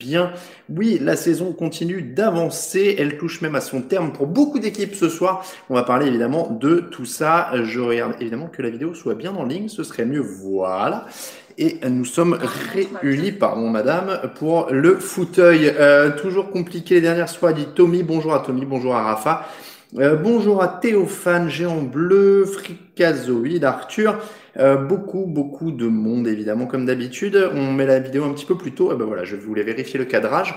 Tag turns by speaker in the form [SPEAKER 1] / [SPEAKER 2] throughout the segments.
[SPEAKER 1] Bien, oui, la saison continue d'avancer, elle touche même à son terme pour beaucoup d'équipes ce soir. On va parler évidemment de tout ça. Je regarde évidemment que la vidéo soit bien en ligne, ce serait mieux. Voilà. Et nous sommes réunis, pardon madame, pour le fauteuil. Euh, toujours compliqué les dernières fois, dit Tommy. Bonjour à Tommy, bonjour à Rafa. Euh, bonjour à Théophane, Géant Bleu, Fricazoïde, Arthur. Euh, beaucoup, beaucoup de monde, évidemment, comme d'habitude. On met la vidéo un petit peu plus tôt. Et ben voilà, je voulais vérifier le cadrage.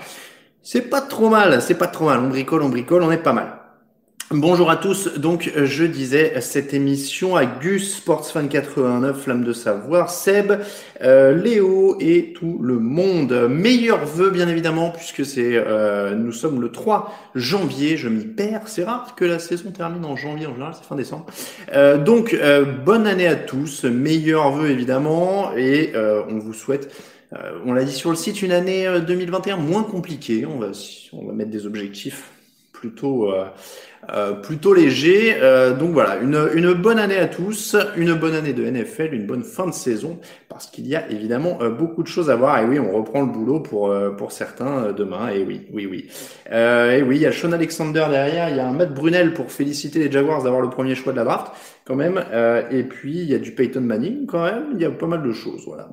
[SPEAKER 1] C'est pas trop mal, c'est pas trop mal. On bricole, on bricole, on est pas mal. Bonjour à tous. Donc, je disais cette émission à Gus, Sportsfan 89, Flamme de Savoir, Seb, euh, Léo et tout le monde. Meilleurs vœux, bien évidemment, puisque c'est, euh, nous sommes le 3 janvier. Je m'y perds. C'est rare que la saison termine en janvier. En général, c'est fin décembre. Euh, donc, euh, bonne année à tous. Meilleurs vœux, évidemment. Et euh, on vous souhaite euh, on l'a dit sur le site, une année 2021 moins compliquée. On va, on va mettre des objectifs plutôt euh, plutôt léger. Euh, donc voilà, une, une bonne année à tous, une bonne année de NFL, une bonne fin de saison, parce qu'il y a évidemment euh, beaucoup de choses à voir. Et oui, on reprend le boulot pour euh, pour certains demain. Et oui, oui, oui. et oui, il y a Sean Alexander derrière, il y a un Matt Brunel pour féliciter les Jaguars d'avoir le premier choix de la draft quand même. et puis il y a du Peyton Manning quand même. Il y a pas mal de choses. Voilà.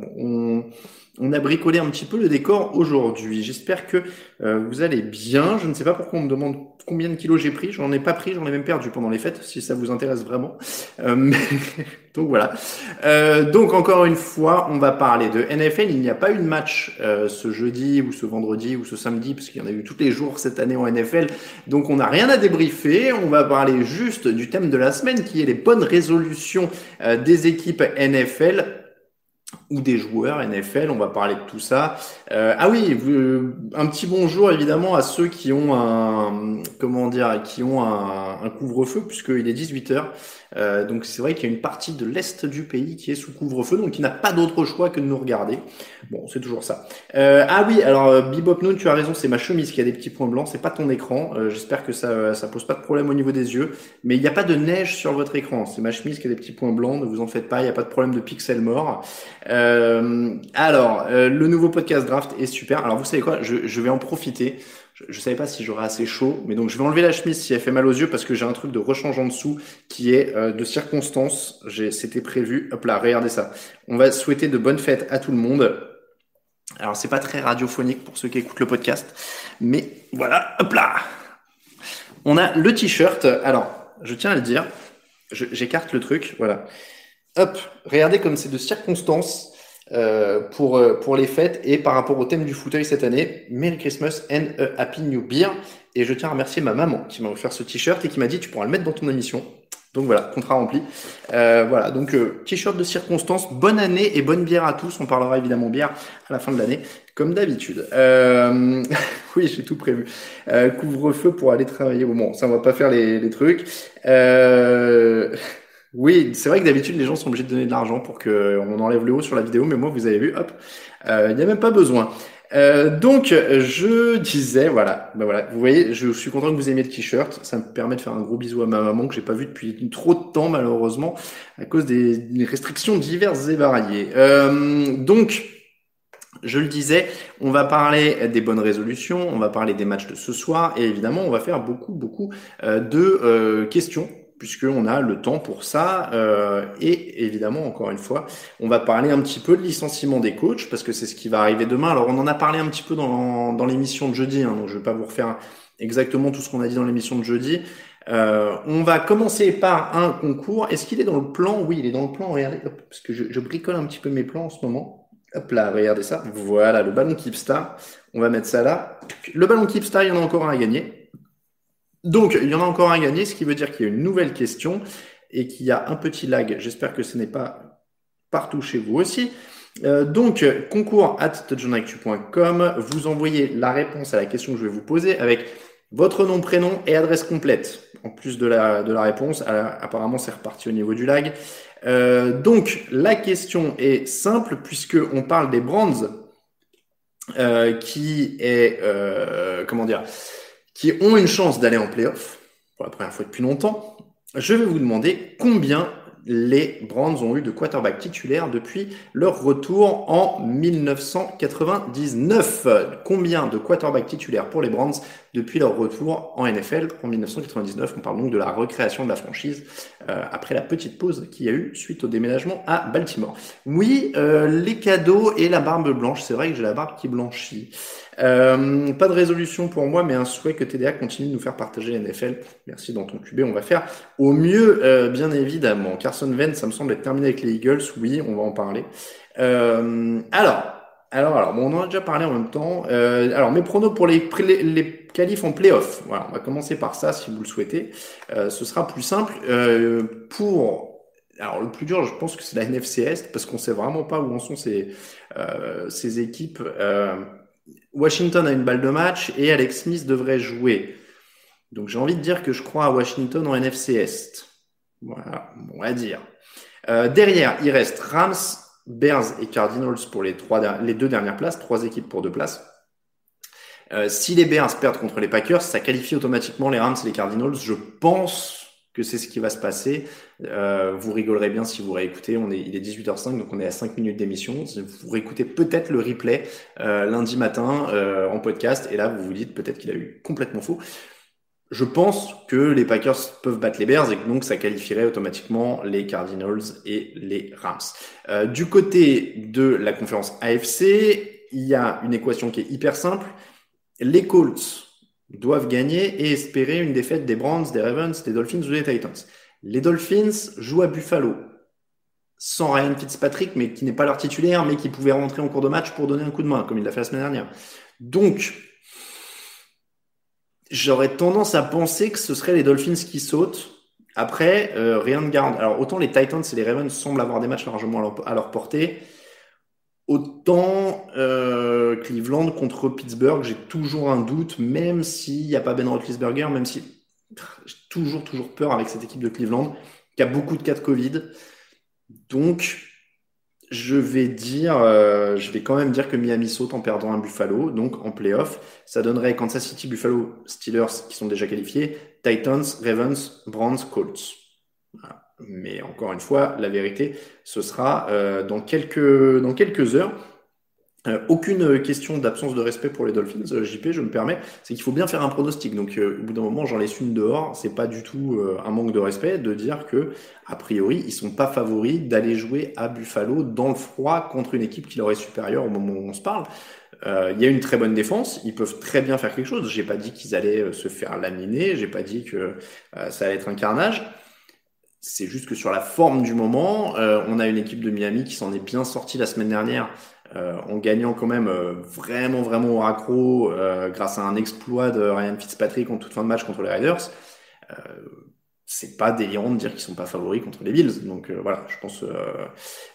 [SPEAKER 1] On a bricolé un petit peu le décor aujourd'hui. J'espère que euh, vous allez bien. Je ne sais pas pourquoi on me demande combien de kilos j'ai pris. J'en ai pas pris, j'en ai même perdu pendant les fêtes, si ça vous intéresse vraiment. Euh, donc voilà. Euh, donc encore une fois, on va parler de NFL. Il n'y a pas eu de match euh, ce jeudi ou ce vendredi ou ce samedi, parce qu'il y en a eu tous les jours cette année en NFL. Donc on n'a rien à débriefer. On va parler juste du thème de la semaine, qui est les bonnes résolutions des équipes NFL ou des joueurs NFL. On va parler de tout ça. Euh, ah oui, vous, un petit bonjour évidemment à ceux qui ont un comment dire, qui ont un, couvre-feu puisqu'il est 18 h euh, donc c'est vrai qu'il y a une partie de l'est du pays qui est sous couvre-feu, donc qui n'a pas d'autre choix que de nous regarder. Bon, c'est toujours ça. Euh, ah oui, alors euh, Bebop Noon, tu as raison, c'est ma chemise qui a des petits points blancs, c'est pas ton écran. Euh, j'espère que ça ça pose pas de problème au niveau des yeux, mais il n'y a pas de neige sur votre écran. C'est ma chemise qui a des petits points blancs, ne vous en faites pas, il n'y a pas de problème de pixels morts. Alors, le nouveau podcast draft est super. Alors vous savez quoi, je, je vais en profiter je, ne savais pas si j'aurais assez chaud, mais donc je vais enlever la chemise si elle fait mal aux yeux parce que j'ai un truc de rechange en dessous qui est euh, de circonstance. C'était prévu. Hop là, regardez ça. On va souhaiter de bonnes fêtes à tout le monde. Alors c'est pas très radiophonique pour ceux qui écoutent le podcast, mais voilà, hop là. On a le t-shirt. Alors, je tiens à le dire. J'écarte le truc, voilà. Hop, regardez comme c'est de circonstance. Euh, pour, euh, pour les fêtes et par rapport au thème du fauteuil cette année, Merry Christmas and a Happy New Year. Et je tiens à remercier ma maman qui m'a offert ce t-shirt et qui m'a dit tu pourras le mettre dans ton émission. Donc voilà, contrat rempli. Euh, voilà, donc euh, t-shirt de circonstance, bonne année et bonne bière à tous. On parlera évidemment bière à la fin de l'année, comme d'habitude. Euh, oui, j'ai tout prévu. Couvre-feu pour aller travailler. Bon, ça on va pas faire les, les trucs. Oui, c'est vrai que d'habitude les gens sont obligés de donner de l'argent pour qu'on enlève le haut sur la vidéo, mais moi vous avez vu, hop, il n'y a même pas besoin. Euh, donc je disais, voilà, ben voilà, vous voyez, je suis content que vous aimiez le t-shirt. Ça me permet de faire un gros bisou à ma maman que j'ai pas vu depuis trop de temps malheureusement à cause des, restrictions diverses et variées. Euh, donc je le disais, on va parler des bonnes résolutions, on va parler des matchs de ce soir et évidemment on va faire beaucoup beaucoup euh, de questions puisqu'on a le temps pour ça. Euh, et évidemment, encore une fois, on va parler un petit peu de licenciement des coachs, parce que c'est ce qui va arriver demain. Alors, on en a parlé un petit peu dans, dans l'émission de jeudi, hein, donc je ne vais pas vous refaire exactement tout ce qu'on a dit dans l'émission de jeudi. Euh, on va commencer par un concours. Est-ce qu'il est dans le plan? Oui, il est dans le plan. Regardez, parce que je, bricole un petit peu mes plans en ce moment. Hop là, regardez ça. Voilà, le ballon Keepstar. On va mettre ça là. Le ballon Keepstar, il y en a encore un à gagner. Donc, il y en a encore un à gagner, ce qui veut dire qu'il y a une nouvelle question et qu'il y a un petit lag. J'espère que ce n'est pas partout chez vous aussi. Euh, donc, concours at vous envoyez la réponse à la question que je vais vous poser avec votre nom, prénom et adresse complète. En plus de la, de la réponse, apparemment c'est reparti au niveau du lag. Euh, donc la question est simple puisque on parle des brands euh, qui est euh, comment dire, qui ont une chance d'aller en playoff pour la première fois depuis longtemps. Je vais vous demander combien les Browns ont eu de quarterback titulaire depuis leur retour en 1999. Combien de quarterback titulaires pour les Browns depuis leur retour en NFL en 1999 On parle donc de la recréation de la franchise euh, après la petite pause qu'il y a eu suite au déménagement à Baltimore. Oui, euh, les cadeaux et la barbe blanche. C'est vrai que j'ai la barbe qui blanchit. Euh, pas de résolution pour moi, mais un souhait que TDA continue de nous faire partager NFL. Merci dans ton QB. On va faire au mieux, bien évidemment. Carson Wentz, ça me semble être terminé avec les Eagles. Oui, on va en parler. Euh, alors, alors, alors, bon, on en a déjà parlé en même temps. Euh, alors, mes pronos pour les, les, qualifs en playoff. Voilà, on va commencer par ça si vous le souhaitez. Euh, ce sera plus simple. Pour alors le plus dur, je pense que c'est la NFC Est parce qu'on sait vraiment pas où en sont ces, ces équipes. Washington a une balle de match et Alex Smith devrait jouer. Donc j'ai envie de dire que je crois à Washington en NFC Est. Voilà, on va dire. Euh, derrière, il reste Rams, Bears et Cardinals pour les, trois, les deux dernières places, trois équipes pour deux places. Euh, si les Bears perdent contre les Packers, ça qualifie automatiquement les Rams et les Cardinals. Je pense que c'est ce qui va se passer. Euh, vous rigolerez bien si vous réécoutez. On est, il est 18h05, donc on est à 5 minutes d'émission. Vous réécoutez peut-être le replay euh, lundi matin euh, en podcast, et là vous vous dites peut-être qu'il a eu complètement faux. Je pense que les Packers peuvent battre les Bears et que donc ça qualifierait automatiquement les Cardinals et les Rams. Euh, du côté de la conférence AFC, il y a une équation qui est hyper simple. Les Colts doivent gagner et espérer une défaite des Browns, des Ravens, des Dolphins ou des Titans. Les Dolphins jouent à Buffalo sans Ryan Fitzpatrick, mais qui n'est pas leur titulaire, mais qui pouvait rentrer en cours de match pour donner un coup de main, comme il l'a fait la semaine dernière. Donc, j'aurais tendance à penser que ce serait les Dolphins qui sautent. Après, euh, rien de garde. Alors, autant les Titans et les Ravens semblent avoir des matchs largement à leur portée, Autant euh, Cleveland contre Pittsburgh, j'ai toujours un doute, même s'il n'y a pas Ben Roethlisberger, même si j'ai toujours toujours peur avec cette équipe de Cleveland qui a beaucoup de cas de Covid. Donc je vais dire, euh, je vais quand même dire que Miami saute en perdant un Buffalo, donc en playoff. Ça donnerait Kansas City, Buffalo, Steelers qui sont déjà qualifiés, Titans, Ravens, Browns, Colts. Mais encore une fois, la vérité, ce sera euh, dans, quelques, dans quelques heures. Euh, aucune question d'absence de respect pour les Dolphins, euh, JP, je me permets, c'est qu'il faut bien faire un pronostic. Donc, au bout d'un moment, j'en laisse une dehors. C'est pas du tout un manque de respect de dire que, a priori, ils sont pas favoris d'aller jouer à Buffalo dans le froid contre une équipe qui leur est supérieure au moment où on se parle. Il y a une très bonne défense, ils peuvent très bien faire quelque chose. J'ai pas dit qu'ils allaient se faire laminer, j'ai pas dit que ça allait être un carnage. C'est juste que sur la forme du moment, euh, on a une équipe de Miami qui s'en est bien sortie la semaine dernière euh, en gagnant quand même euh, vraiment vraiment au raccro grâce à un exploit de Ryan Fitzpatrick en toute fin de match contre les Raiders. c'est pas délirant de dire qu'ils sont pas favoris contre les Bills. Donc voilà, je pense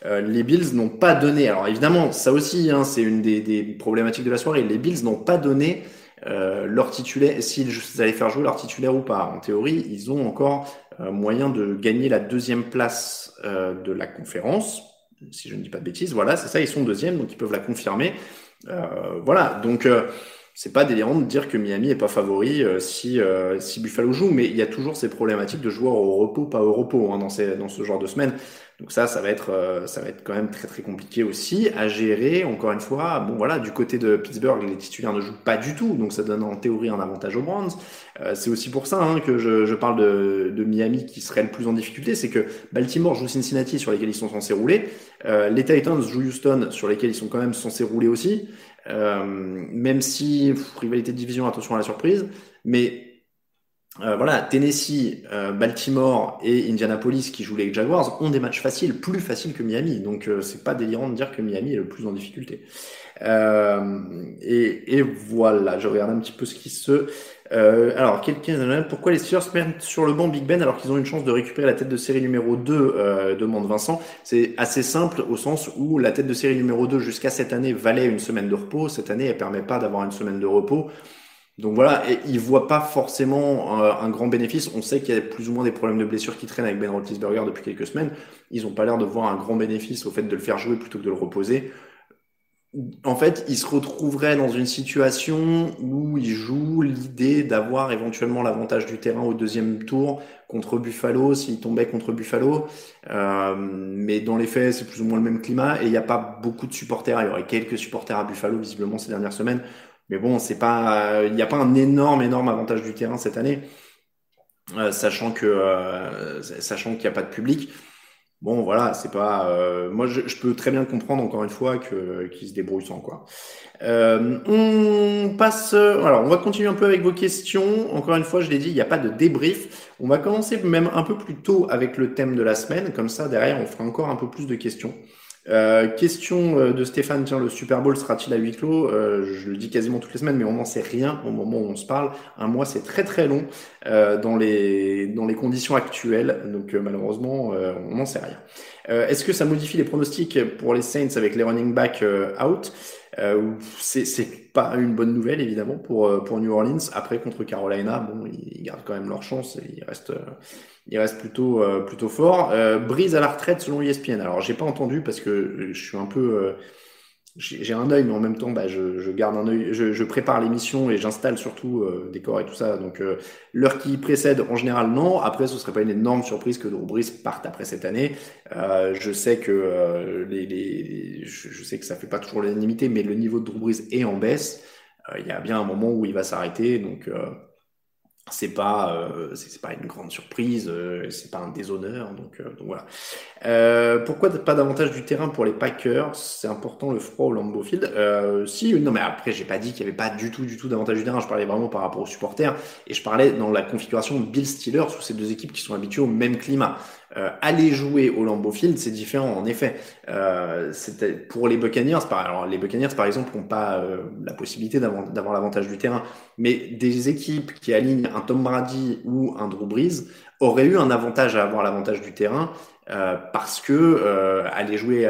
[SPEAKER 1] les Bills n'ont pas donné. Alors évidemment, ça aussi, hein, c'est une des, des, problématiques de la soirée. Les Bills n'ont pas donné leur titulaire, s'ils allaient faire jouer leur titulaire ou pas. En théorie, ils ont encore euh, moyen de gagner la deuxième place euh, de la conférence. Si je ne dis pas de bêtises, voilà, c'est ça, ils sont deuxième, donc ils peuvent la confirmer. Euh, voilà, donc c'est pas délirant de dire que Miami est pas favori si, si Buffalo joue, mais il y a toujours ces problématiques de joueurs au repos, pas au repos hein, dans, ces, dans ce genre de semaine. Donc ça, ça va être, euh, ça va être quand même très très compliqué aussi à gérer. Encore une fois, bon voilà, du côté de Pittsburgh, les titulaires ne jouent pas du tout, donc ça donne en théorie un avantage aux Browns. Euh, c'est aussi pour ça hein, que je, je parle de, de, Miami qui serait le plus en difficulté, c'est que Baltimore joue Cincinnati sur lesquels ils sont censés rouler, euh, les Titans jouent Houston sur lesquels ils sont quand même censés rouler aussi. Euh, même si rivalité de division, attention à la surprise, mais euh, voilà, Tennessee, euh, Baltimore et Indianapolis qui jouent les Jaguars ont des matchs faciles, plus faciles que Miami. Donc euh, c'est pas délirant de dire que Miami est le plus en difficulté. Et, et, voilà, je regarde un petit peu ce qui se. alors, quelqu'un, pourquoi les Steelers mettent sur le banc Big Ben alors qu'ils ont une chance de récupérer la tête de série numéro 2 demande Vincent. C'est assez simple au sens où la tête de série numéro 2 jusqu'à cette année valait une semaine de repos. Cette année, elle permet pas d'avoir une semaine de repos. Donc voilà, et il voit pas forcément euh, un, grand bénéfice. On sait qu'il y a plus ou moins des problèmes de blessures qui traînent avec Ben Roethlisberger depuis quelques semaines. Ils ont pas l'air de voir un grand bénéfice au fait de le faire jouer plutôt que de le reposer. En fait, il se retrouverait dans une situation où il joue l'idée d'avoir éventuellement l'avantage du terrain au deuxième tour contre Buffalo, s'il tombait contre Buffalo. Euh, mais dans les faits, c'est plus ou moins le même climat et il n'y a pas beaucoup de supporters. Il y aurait quelques supporters à Buffalo visiblement ces dernières semaines. Mais bon, c'est pas, il n'y a pas un énorme, énorme avantage du terrain cette année, euh, sachant que, euh, sachant qu'il n'y a pas de public. Bon, voilà, c'est pas. Euh, moi, je, peux très bien comprendre encore une fois que qu'ils se débrouillent sans quoi. alors, on va continuer un peu avec vos questions. Encore une fois, je l'ai dit, il n'y a pas de débrief. On va commencer même un peu plus tôt avec le thème de la semaine. Comme ça, derrière, on fera encore un peu plus de questions. Euh, question euh, de Stéphane, tiens, le Super Bowl sera-t-il à huis clos? Euh, Je le dis quasiment toutes les semaines, mais on n'en sait rien au moment où on se parle. Un mois, c'est très très long dans, les, dans les conditions actuelles, donc malheureusement, on n'en sait rien. Est-ce que ça modifie les pronostics pour les Saints avec les running backs out? C'est pas une bonne nouvelle, évidemment, pour, pour New Orleans. Après, contre Carolina, bon, ils gardent quand même leur chance et ils restent il reste plutôt euh, plutôt fort. Euh, Brise à la retraite selon ESPN. Alors j'ai pas entendu parce que je suis un peu euh, j'ai un œil, mais en même temps, bah, je, je garde un œil, je, je prépare l'émission et j'installe surtout euh, des corps et tout ça. Donc l'heure qui précède, en général, non. Après, ce serait pas une énorme surprise que Drew Brees parte après cette année. je sais que les, les je, sais que ça fait pas toujours l'unanimité, mais le niveau de Drew Brees est en baisse. Il y a bien un moment où il va s'arrêter, donc c'est pas euh, c'est pas une grande surprise, euh, c'est pas un déshonneur, donc, euh, donc voilà. Euh, pourquoi pas davantage du terrain pour les Packers? C'est important le froid au Lambeau Field. Euh, si, non mais après j'ai pas dit qu'il y avait pas du tout du tout davantage du terrain. Je parlais vraiment par rapport aux supporters et je parlais dans la configuration Bill Steelers sous ces deux équipes qui sont habituées au même climat. Euh, aller jouer au Lambeau Field, c'est différent en effet. Euh, pour les Buccaneers, par, alors les par exemple n'ont pas euh, la possibilité d'avoir l'avantage du terrain, mais des équipes qui alignent un Tom Brady ou un Drew Brees auraient eu un avantage à avoir l'avantage du terrain parce que aller jouer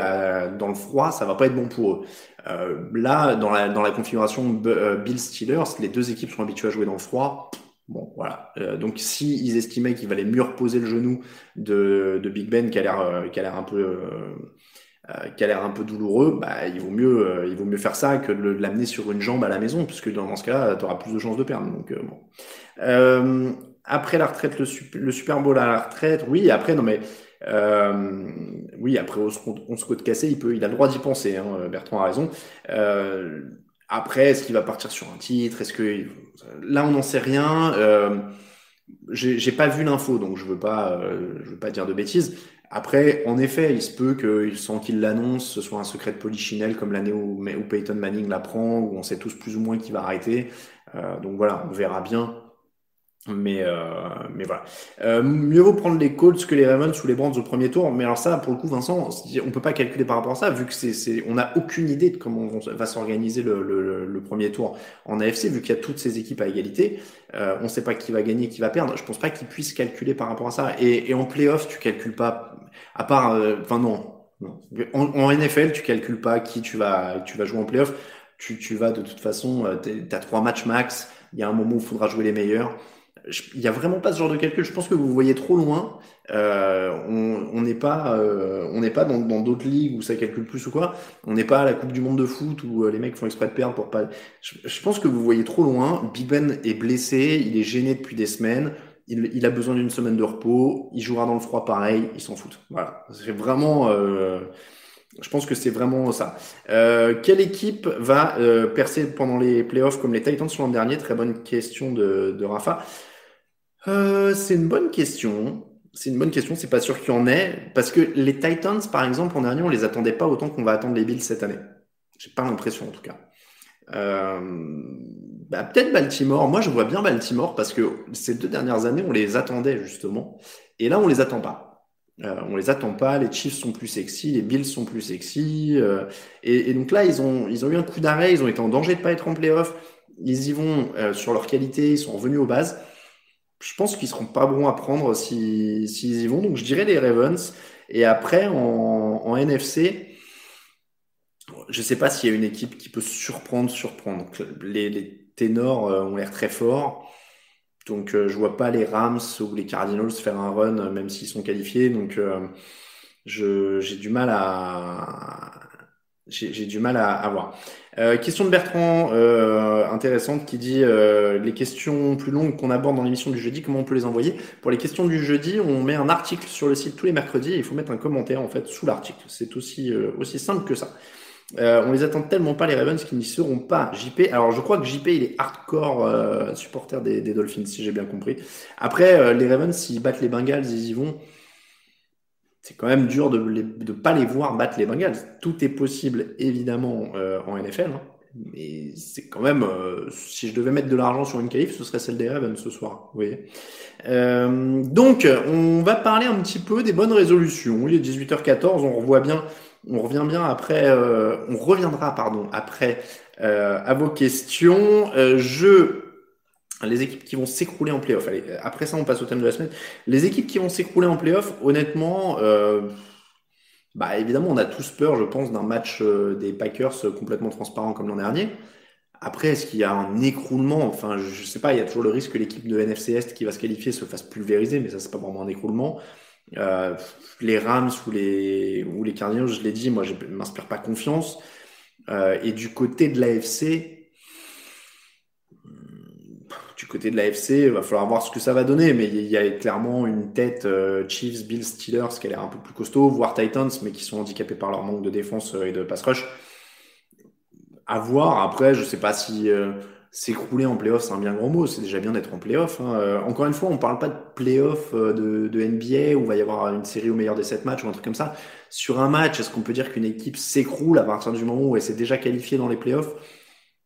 [SPEAKER 1] dans le froid, ça va pas être bon pour eux. là, dans la, dans la configuration Bill Steelers, les deux équipes sont habituées à jouer dans le froid. Bon, voilà. Euh, donc, si ils estimaient qu'il valait mieux reposer le genou de, de Big Ben, qui a l'air, euh, qui a l'air un peu, euh, qui a l'air un peu douloureux, bah, il vaut mieux, il vaut mieux faire ça que de l'amener sur une jambe à la maison, puisque dans ce cas-là, tu auras plus de chances de perdre. Donc, bon. après la retraite, le, le, Super Bowl à la retraite, oui. Après, non mais. oui, après on se, on se cassé, il peut, il a le droit d'y penser. Hein, Bertrand a raison. Après, est-ce qu'il va partir sur un titre? Est-ce que là, on n'en sait rien. Euh, J'ai pas vu l'info, donc je veux pas, euh, je veux pas dire de bêtises. Après, en effet, il se peut qu'il sent qu'il l'annonce, ce soit un secret de polichinelle comme l'année où, où Peyton Manning l'apprend, où on sait tous plus ou moins qu'il va arrêter. Euh, donc voilà, on verra bien mais, euh, mais voilà. Euh, mieux vaut prendre les Colts que les Ravens ou les Browns au premier tour. Mais alors ça, pour le coup, Vincent, on peut pas calculer par rapport à ça, vu que c'est, on n'a aucune idée de comment va s'organiser le, le, le, premier tour en AFC, vu qu'il y a toutes ces équipes à égalité. Euh, on sait pas qui va gagner, qui va perdre. Je pense pas qu'ils puissent calculer par rapport à ça. Et, et en playoff, tu calcules pas, à part, euh, enfin non, non. En, en, NFL, tu calcules pas qui tu vas, tu vas jouer en playoff. Tu, tu vas de toute façon, euh, tu as trois matchs max. Il y a un moment où il faudra jouer les meilleurs il n'y a vraiment pas ce genre de calcul. Je pense que vous voyez trop loin. Euh, on n'est pas, euh, on n'est pas dans d'autres ligues où ça calcule plus ou quoi. On n'est pas à la Coupe du Monde de foot où euh, les mecs font exprès de perdre pour pas. Je, pense que vous voyez trop loin. Big Ben est blessé, il est gêné depuis des semaines. il, a besoin d'une semaine de repos, il jouera dans le froid pareil, il s'en fout. Voilà, c'est vraiment, euh, je pense que c'est vraiment ça. Euh, quelle équipe va euh, percer pendant les playoffs comme les Titans l'an dernier? Très bonne question de, de Rafa. C'est une bonne question. C'est une bonne question. C'est pas sûr qu'il y en ait parce que les Titans, par exemple, en dernier, on les attendait pas autant qu'on va attendre les Bills cette année. J'ai pas l'impression en tout cas. Euh, bah, peut-être Baltimore. Moi, je vois bien Baltimore parce que ces deux dernières années, on les attendait justement. Et là, on les attend pas. Euh, on les attend pas. Les Chiefs sont plus sexy, les Bills sont plus sexy. Euh, et, donc là, ils ont, ils ont eu un coup d'arrêt. Ils ont été en danger de pas être en playoff. Ils y vont euh, sur leur qualité. Ils sont revenus aux bases. Je pense qu'ils seront pas bons à prendre s'ils y vont. Donc, je dirais les Ravens. Et après, en, NFC, je ne sais pas s'il y a une équipe qui peut surprendre, surprendre. Les, les ténors euh, ont l'air très forts. Donc, je euh, je vois pas les Rams ou les Cardinals faire un run, euh, même s'ils sont qualifiés. Donc, j'ai du mal à, j'ai du mal à, voir. question de Bertrand, intéressante, qui dit les questions plus longues qu'on aborde dans l'émission du jeudi, comment on peut les envoyer? Pour les questions du jeudi, on met un article sur le site tous les mercredis et il faut mettre un commentaire en fait sous l'article. C'est aussi aussi simple que ça. Euh, on les attend tellement pas les Ravens qu'ils n'y seront pas. JP, alors je crois que JP il est hardcore euh, supporter des, Dolphins si j'ai bien compris. Après euh, les Ravens s'ils battent les Bengals ils y vont. C'est quand même dur de ne pas les voir battre les Bengals. Tout est possible évidemment en NFL, hein. mais c'est quand même si je devais mettre de l'argent sur une qualif, ce serait celle des Ravens ce soir. Vous voyez. donc on va parler un petit peu des bonnes résolutions. Il est 18h14, on revoit bien on revient bien après, euh, on reviendra pardon après euh, à vos questions. Euh, je les équipes qui vont s'écrouler en playoff. Après ça, on passe au thème de la semaine. Les équipes qui vont s'écrouler en playoff, honnêtement, bah évidemment, on a tous peur, je pense, d'un match des Packers complètement transparent comme l'an dernier. Après, est-ce qu'il y a un écroulement? Enfin, je sais pas, il y a toujours le risque que l'équipe de NFC Est qui va se qualifier se fasse pulvériser, mais ça, c'est pas vraiment un écroulement. Euh, les Rams ou les, ou les Cardinals, je l'ai dit, moi, je ne m'inspire pas confiance. Euh, et du côté de l'AFC, du côté de l'AFC, il va falloir voir ce que ça va donner. Mais il y a clairement une tête euh, Chiefs, Bills, Steelers qui a l'air un peu plus costaud, voire Titans, mais qui sont handicapés par leur manque de défense et de pass rush. À voir. Après, je sais pas si s'écrouler en playoff, c'est un bien grand mot. C'est déjà bien d'être en playoff. Hein. Euh, encore une fois, on parle pas de playoff euh, de, NBA où il va y avoir une série au meilleur des sept matchs ou un truc comme ça. Sur un match, est-ce qu'on peut dire qu'une équipe s'écroule à partir du moment où elle s'est déjà qualifiée dans les playoffs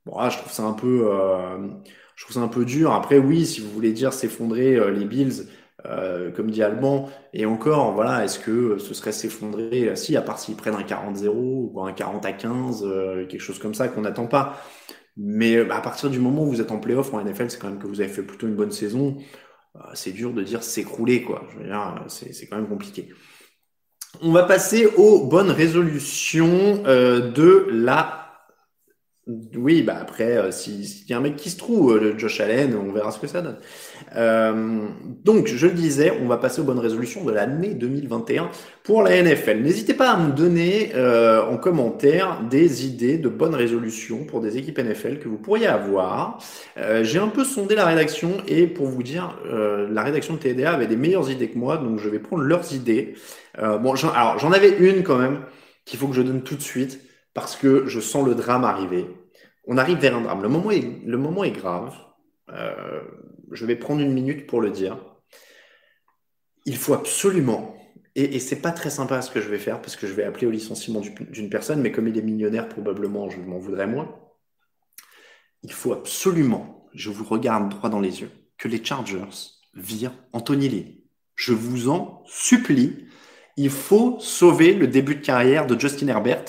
[SPEAKER 1] Bon, je trouve ça un peu, euh, je trouve ça un peu dur. Après, oui, si vous voulez dire s'effondrer les Bills, comme dit Alban, et encore, voilà, est-ce que ce serait s'effondrer Si, à part s'ils prennent un 40-0 ou un 40 à 15, quelque chose comme ça qu'on n'attend pas. Mais bah, à partir du moment où vous êtes en playoff en NFL, c'est quand même que vous avez fait plutôt une bonne saison. Euh, c'est dur de dire s'écrouler, quoi. Je veux dire, c'est quand même compliqué. On va passer aux bonnes résolutions euh, de la oui, bah après, euh, s'il y a un mec qui se trouve, euh, le Josh Allen, on verra ce que ça donne. Euh, donc, je disais, on va passer aux bonnes résolutions de l'année 2021 pour la NFL. N'hésitez pas à me donner en commentaire des idées de bonnes résolutions pour des équipes NFL que vous pourriez avoir. J'ai un peu sondé la rédaction et pour vous dire, la rédaction de TDA avait des meilleures idées que moi, donc je vais prendre leurs idées. bon, alors j'en avais une quand même qu'il faut que je donne tout de suite parce que je sens le drame arriver. On arrive vers un drame. Le moment est, grave. Euh, je vais prendre une minute pour le dire. Il faut absolument, et, et c'est pas très sympa ce que je vais faire, parce que je vais appeler au licenciement d'une personne, mais comme il est millionnaire, probablement, je m'en voudrais moins. Il faut absolument, je vous regarde droit dans les yeux, que les Chargers virent Anthony Lee. Je vous en supplie. Il faut sauver le début de carrière de Justin Herbert.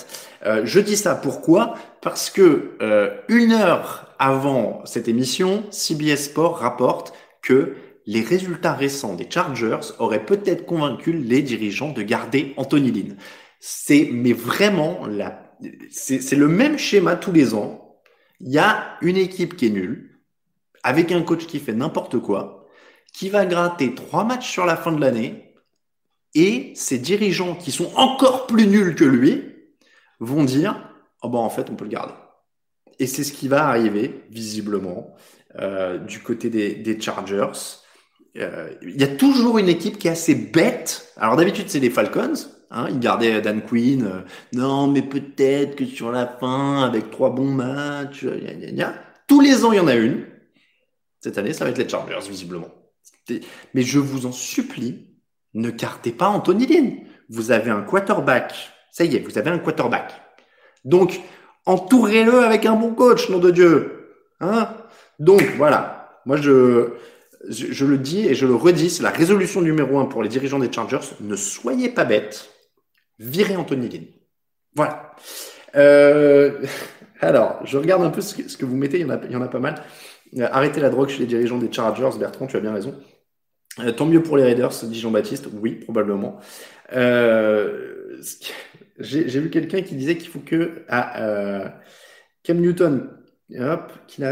[SPEAKER 1] Euh, je dis ça pourquoi? Parce que euh, une heure avant cette émission, CBS Sport rapporte que les résultats récents des Chargers auraient peut-être convaincu les dirigeants de garder Anthony Lynn. C'est mais vraiment la, c'est le même schéma tous les ans. Il y a une équipe qui est nulle, avec un coach qui fait n'importe quoi, qui va gratter trois matchs sur la fin de l'année, et ces dirigeants qui sont encore plus nuls que lui, vont dire oh ben en fait on peut le garder. Et c'est ce qui va arriver visiblement euh, du côté des, Chargers. euh, il y a toujours une équipe qui est assez bête. Alors d'habitude, c'est les Falcons. Hein, ils gardaient Dan Quinn. euh, non, mais peut-être que sur la fin, avec trois bons matchs, gna, gna, gna. tous les ans, il y en a une. Cette année, ça va être les Chargers, visiblement. Mais je vous en supplie, ne cartez pas Anthony Lynn. Vous avez un quarterback. Ça y est, vous avez un quarterback. Donc, entourez-le avec un bon coach, nom de Dieu. Hein? Donc, voilà. Moi, je, je, le dis et je le redis, c'est la résolution numéro un pour les dirigeants des Chargers. Ne soyez pas bêtes. Virez Anthony Lynn. Voilà. Euh, alors, je regarde un peu ce que, vous mettez. Il y en a, il y en a pas mal. Euh, arrêtez la drogue chez les dirigeants des Chargers. Bertrand, tu as bien raison. Euh, tant mieux pour les Raiders, dit Jean-Baptiste. Oui, probablement. J'ai vu quelqu'un qui disait qu'il faut que ah, euh, Cam Newton, hop, qui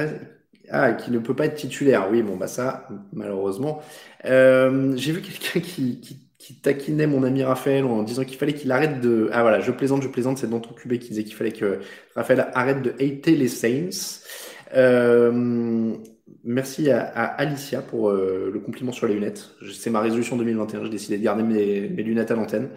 [SPEAKER 1] ah, qui ne peut pas être titulaire. Oui, bon bah ça, malheureusement. Euh, j'ai vu quelqu'un qui, qui, qui taquinait mon ami Raphaël en disant qu'il fallait qu'il arrête de. Ah voilà, je plaisante, je plaisante. C'est dans ton qui disait qu'il fallait que Raphaël arrête de hater les Saints. Euh, merci à, à Alicia pour euh, le compliment sur les lunettes. C'est ma résolution 2021. J'ai décidé de garder mes, mes lunettes à l'antenne.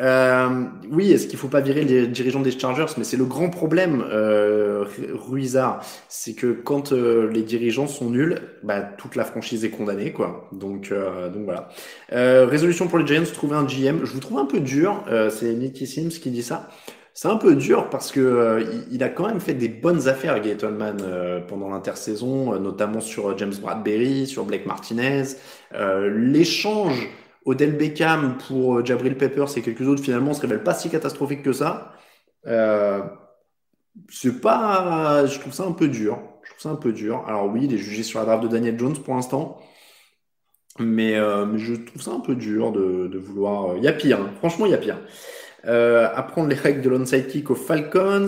[SPEAKER 1] Euh, oui, est-ce qu'il faut pas virer les dirigeants des Chargers? Mais c'est le grand problème, euh, Ruizard, c'est que quand euh, les dirigeants sont nuls, bah, toute la franchise est condamnée, quoi. Donc, euh, donc voilà. Euh, résolution pour les Giants, trouver un GM. Je vous trouve un peu dur. euh, c'est Nicky Sims qui dit ça. C'est un peu dur parce que euh, il, a quand même fait des bonnes affaires, Gateman, euh, pendant l'intersaison, euh, notamment sur euh, James Bradbury, sur Blake Martinez. L'échange Odell Beckham pour Jabril Peppers et quelques autres, finalement, se révèle pas si catastrophique que ça. C'est pas, je trouve ça un peu dur. Je trouve ça un peu dur. Alors oui, il est jugé sur la draft de Daniel Jones pour l'instant. Mais, je trouve ça un peu dur de, de vouloir. Il y a pire, hein. franchement, il y a pire. Euh, apprendre les règles de l'onside kick aux Falcons.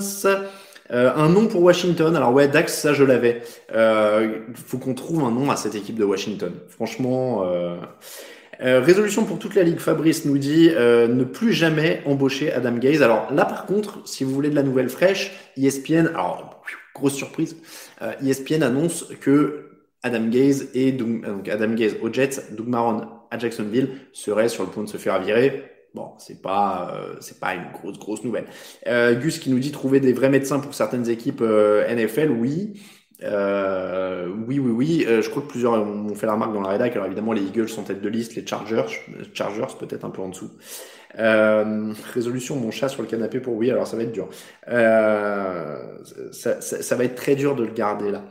[SPEAKER 1] Euh, un nom pour Washington. Alors ouais, Dax, ça je l'avais. Euh, faut qu'on trouve un nom à cette équipe de Washington. Franchement. Euh... Euh, résolution pour toute la ligue. Fabrice nous dit euh, ne plus jamais embaucher Adam Gaze. Alors là, par contre, si vous voulez de la nouvelle fraîche, E ESPN. Alors grosse surprise. ESPN annonce que Adam Gaze et Doug, donc Adam Gaze aux Jets, Doug Maron à Jacksonville seraient sur le point de se faire virer. Bon, c'est pas euh, c'est pas une grosse grosse nouvelle. Euh, Gus qui nous dit trouver des vrais médecins pour certaines équipes euh, NFL, oui. Euh, oui, oui, oui. Euh, je crois que plusieurs ont fait la remarque dans la rédac. Alors évidemment, les Eagles sont tête de liste, les Chargers, Chargers peut-être un peu en dessous. Euh, résolution, mon chat sur le canapé pour oui. Alors ça va être dur. Ça, ça, ça va être très dur de le garder là.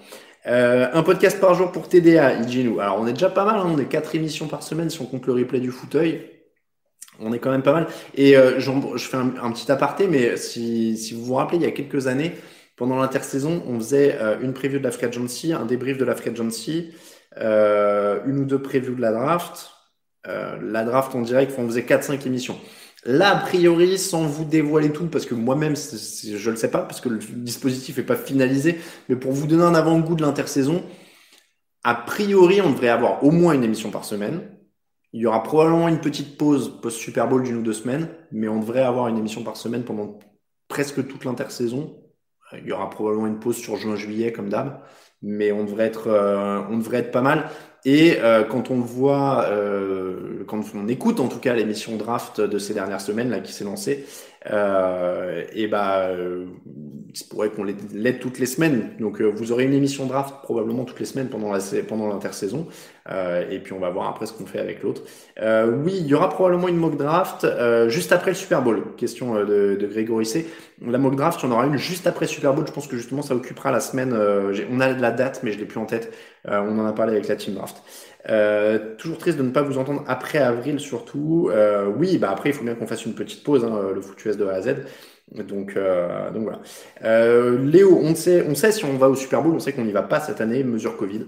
[SPEAKER 1] Euh, un podcast par jour pour TDA, nous. Alors on est déjà pas mal, hein, on est quatre émissions par semaine si on compte le replay du fauteuil. On est quand même pas mal. Et euh, je fais un, petit aparté, mais si, si vous vous rappelez, il y a quelques années, pendant l'intersaison, on faisait euh, une preview de la free agency, un débrief de la free agency, euh, une ou deux previews de la draft. Euh, la draft en direct, on faisait 4-5 émissions. Là, a priori, sans vous dévoiler tout, parce que moi-même, je le sais pas, parce que le dispositif est pas finalisé, mais pour vous donner un avant-goût de l'intersaison, a priori, on devrait avoir au moins une émission par semaine. Il y aura probablement une petite pause post-Super Bowl d'une ou deux semaines, mais on devrait avoir une émission par semaine pendant presque toute l'intersaison. Il y aura probablement une pause sur juin-juillet, comme d'hab, mais on devrait être, euh, on devrait être pas mal. Et euh, quand on voit, euh, quand on écoute en tout cas l'émission draft de ces dernières semaines là qui s'est lancée, euh, et bah, il se pourrait qu'on l'aide toutes les semaines. Donc vous aurez une émission draft probablement toutes les semaines pendant la pendant l'intersaison. et puis on va voir après ce qu'on fait avec l'autre. oui, il y aura probablement une mock draft juste après le Super Bowl. Question de, de Grégory C. La mock draft, il y en aura une juste après le Super Bowl. Je pense que justement ça occupera la semaine. on a la date, mais je l'ai plus en tête. on en a parlé avec la team draft. Euh, toujours triste de ne pas vous entendre après avril surtout. Euh, oui, bah après il faut bien qu'on fasse une petite pause, hein, le foutu de A à Z. Donc, euh, donc voilà. Léo, on sait, on sait si on va au Super Bowl, on sait qu'on n'y va pas cette année, mesure Covid.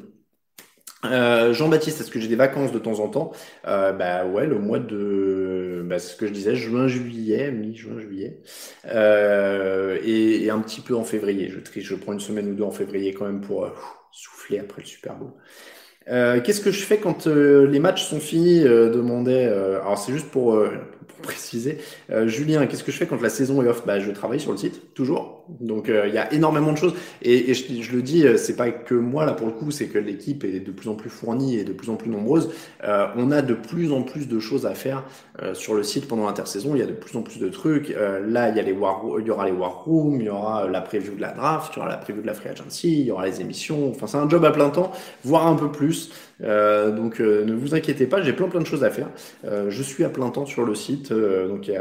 [SPEAKER 1] Jean-Baptiste, est-ce que j'ai des vacances de temps en temps? Bah ouais, le mois de, bah, c'est ce que je disais, juin, juillet, mi-juin, juillet, et, et, un petit peu en février. Je triche, je prends une semaine ou deux en février quand même pour souffler après le Super Bowl. Euh, Qu'est-ce que je fais quand euh, les matchs sont finis euh, demandait. alors c'est juste pour pour préciser. Julien, qu'est-ce que je fais quand la saison est off? Bah, Je travaille sur le site, toujours. Donc euh, il y a énormément de choses. Et, et je, je, le dis, euh, c'est pas que moi là pour le coup, c'est que l'équipe est de plus en plus fournie et de plus en plus nombreuse. Euh, on a de plus en plus de choses à faire euh, sur le site pendant l'intersaison. Il y a de plus en plus de trucs. là, il y, a les war, il y aura les war rooms, il y aura la preview de la draft, il y aura la preview de la free agency, il y aura les émissions. Enfin, c'est un job à plein temps, voire un peu plus. Euh, donc euh, ne vous inquiétez pas, j'ai plein plein de choses à faire. Euh, je suis à plein temps sur le site, donc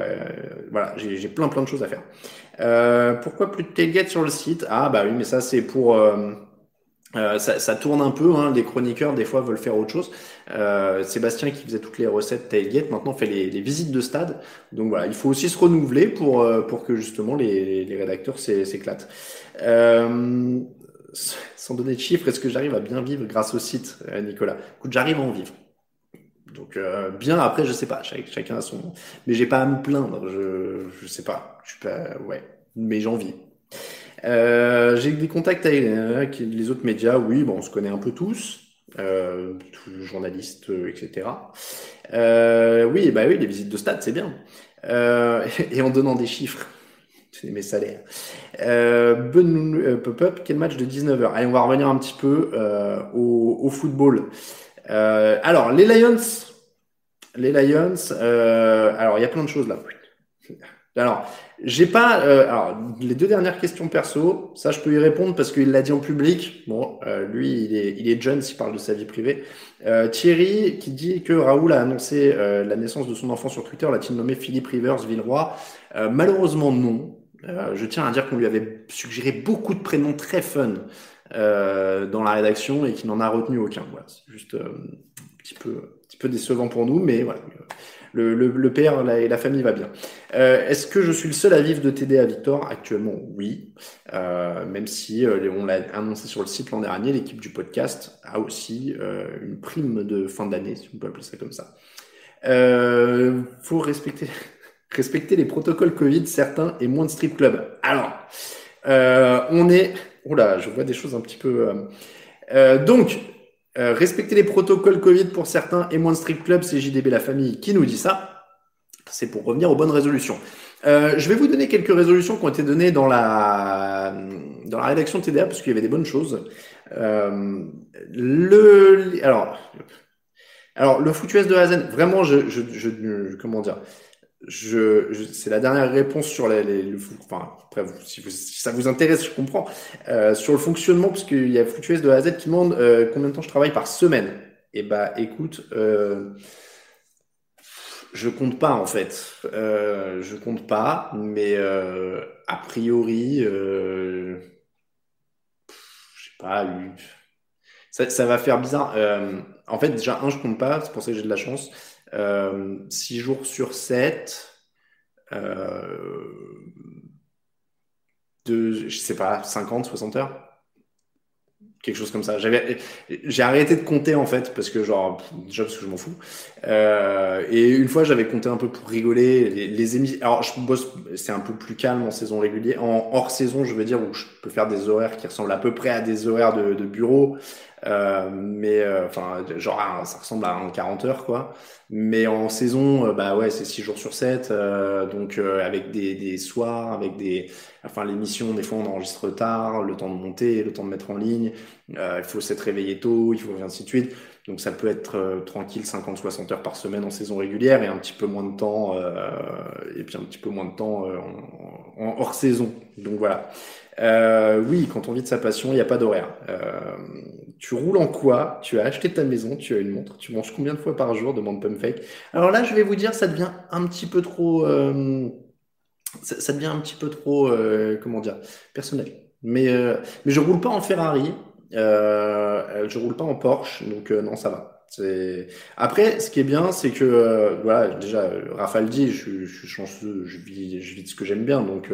[SPEAKER 1] voilà, j'ai plein plein de choses à faire. Pourquoi plus de tailgate sur le site? Ah bah oui, mais ça c'est pour ça, ça, tourne un peu, hein, les chroniqueurs des fois veulent faire autre chose. Euh, Sébastien qui faisait toutes les recettes tailgate maintenant fait les, les, visites de stade. Donc voilà, il faut aussi se renouveler pour pour que justement les, les rédacteurs s'éclatent. Euh, sans donner de chiffres, est-ce que j'arrive à bien vivre grâce au site, euh, Nicolas? Écoute, j'arrive à en vivre. Donc euh, bien après, je sais pas, chacun a son, mais j'ai pas à me plaindre. Je je sais pas, je suis pas, ouais, mais j'en vis. Euh, j'ai des contacts avec les autres médias, oui, bon, on se connaît un peu tous, euh, journalistes, etc. Euh, oui, bah oui, les visites de stade, c'est bien. Euh, et en donnant des chiffres c'est mes salaires. Euh, euh, pop-up, quel match de 19h Allez, on va revenir un petit peu euh, au, au, football. Euh, alors, les Lions, les Lions, euh, alors il y a plein de choses là. Alors, j'ai pas. Euh, alors, les deux dernières questions perso, ça je peux y répondre parce qu'il l'a dit en public. Bon, lui, il est, il est jeune s'il parle de sa vie privée. Thierry qui dit que Raoul a annoncé la naissance de son enfant sur Twitter, l'a-t-il nommé Philippe Rivers Villeroy? Malheureusement, non. Euh, je tiens à dire qu'on lui avait suggéré beaucoup de prénoms très fun euh, dans la rédaction et qu'il n'en a retenu aucun. Voilà, c'est juste euh, un petit peu, un petit peu décevant pour nous, mais voilà. Le, le, le père la, et la famille va bien. Euh, Est-ce que je suis le seul à vivre de TD à Victor? Actuellement, oui. Euh, même si euh, on l'a annoncé sur le site l'an dernier, l'équipe du podcast a aussi une prime de fin d'année, si on peut appeler ça comme ça. Euh, faut respecter respecter les protocoles Covid, certains, et moins de strip club. Alors, euh, on est... Oula, je vois des choses un petit peu... Euh, euh, donc, euh, respecter les protocoles Covid pour certains et moins de strip club, c'est JDB La Famille qui nous dit ça. C'est pour revenir aux bonnes résolutions. Euh, je vais vous donner quelques résolutions qui ont été données dans la, dans la rédaction TDA, parce qu'il y avait des bonnes choses. Euh, le, alors, alors, le foutu de Hazen, vraiment, je, je, je, comment dire, je, je c'est la dernière réponse sur les, les le, enfin après si, vous, si, ça vous intéresse je comprends euh, sur le fonctionnement parce qu'il y a Fluctuous de A à Z qui demande euh, combien de temps je travaille par semaine. Eh bah écoute euh, je compte pas en fait. Euh, je compte pas mais euh, a priori euh, je sais pas ça, ça va faire bizarre. En fait déjà un je compte pas c'est pour ça que j'ai de la chance 6 jours sur 7, euh, de, je sais pas, 50, 60 heures quelque chose comme ça. J'ai arrêté de compter en fait parce que genre déjà parce que je m'en fous. Euh, et une fois j'avais compté un peu pour rigoler les, les. Alors je bosse, c'est un peu plus calme en saison régulière, en hors saison je veux dire où je peux faire des horaires qui ressemblent à peu près à des horaires de, de bureau. Euh, mais euh, enfin genre ça ressemble à un 40 heures quoi. Mais en saison, euh, bah ouais, c'est 6 jours sur 7, euh, donc avec des, des, soirs, avec des, enfin l'émission, des fois on enregistre tard, le temps de monter, le temps de mettre en ligne, il faut s'être réveillé tôt, il faut ainsi de suite. Donc ça peut être tranquille 50-60 heures par semaine en saison régulière et un petit peu moins de temps, et puis un petit peu moins de temps en, en hors saison. Donc voilà. Oui, quand on vit de sa passion, il n'y a pas d'horaire. Tu roules en quoi? Tu as acheté ta maison, tu as une montre, tu manges combien de fois par jour? Demande Pumpfake. Alors là, je vais vous dire, ça devient un petit peu trop, euh, ça, devient un petit peu trop, euh, comment dire, personnel. Mais euh, mais je roule pas en Ferrari, euh, je roule pas en Porsche, donc euh, non, ça va. Après, ce qui est bien, c'est que euh, voilà, déjà, Raphaël dit, je, je, suis chanceux, je vis, je vis de ce que j'aime bien, donc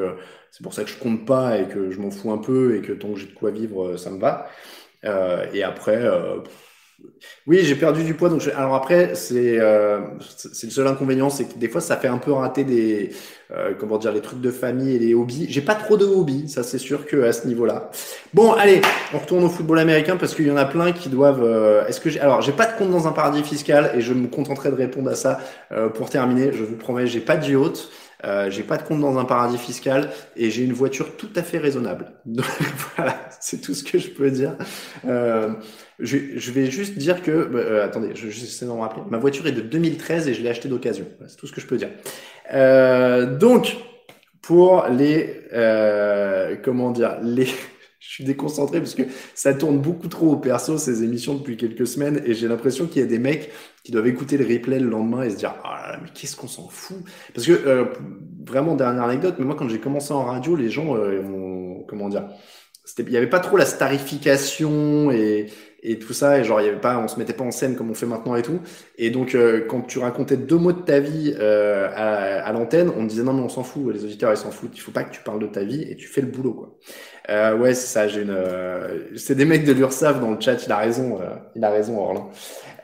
[SPEAKER 1] c'est pour ça que je compte pas et que je m'en fous un peu et que tant que j'ai de quoi vivre, ça me va. Euh, et après, euh, Oui, j'ai perdu du poids. Donc, je- alors après, c'est euh, le seul inconvénient, c'est que des fois, ça fait un peu rater des euh, comment dire les trucs de famille et les hobbies. J'ai pas trop de hobbies, ça c'est sûr que à ce niveau-là. Bon, allez, on retourne au football américain parce qu'il y en a plein qui doivent. euh, Est-ce que j'ai alors j'ai pas de compte dans un paradis fiscal et je me contenterai de répondre à ça euh, pour terminer. Je vous promets, j'ai pas de yacht. Euh, j'ai pas de compte dans un paradis fiscal et j'ai une voiture tout à fait raisonnable. Voilà, c'est tout ce que je peux dire. Euh, je, je vais juste dire que, euh, attendez, je j'essaie d'en rappeler. Ma voiture est de 2013 et je l'ai achetée d'occasion. C'est tout ce que je peux dire. Euh, donc, pour les, euh, comment dire, les, je suis déconcentré parce que ça tourne beaucoup trop au perso ces émissions depuis quelques semaines et j'ai l'impression qu'il y a des mecs qui doivent écouter le replay le lendemain et se dire ah là là, mais qu'est-ce qu'on s'en fout? Parce que euh, vraiment dernière anecdote mais moi quand j'ai commencé en radio les gens euh, ont, comment dire il y avait pas trop la starification et et tout ça et genre il y avait pas on se mettait pas en scène comme on fait maintenant et tout. Et donc euh, quand tu racontais deux mots de ta vie euh, à, à l'antenne on disait non mais on s'en fout les auditeurs ils s'en foutent. Il faut pas que tu parles de ta vie et tu fais le boulot quoi. Euh, ouais c'est ça j'ai une euh, c'est des mecs de l'URSAF dans le chat il a raison euh, il a raison Orlan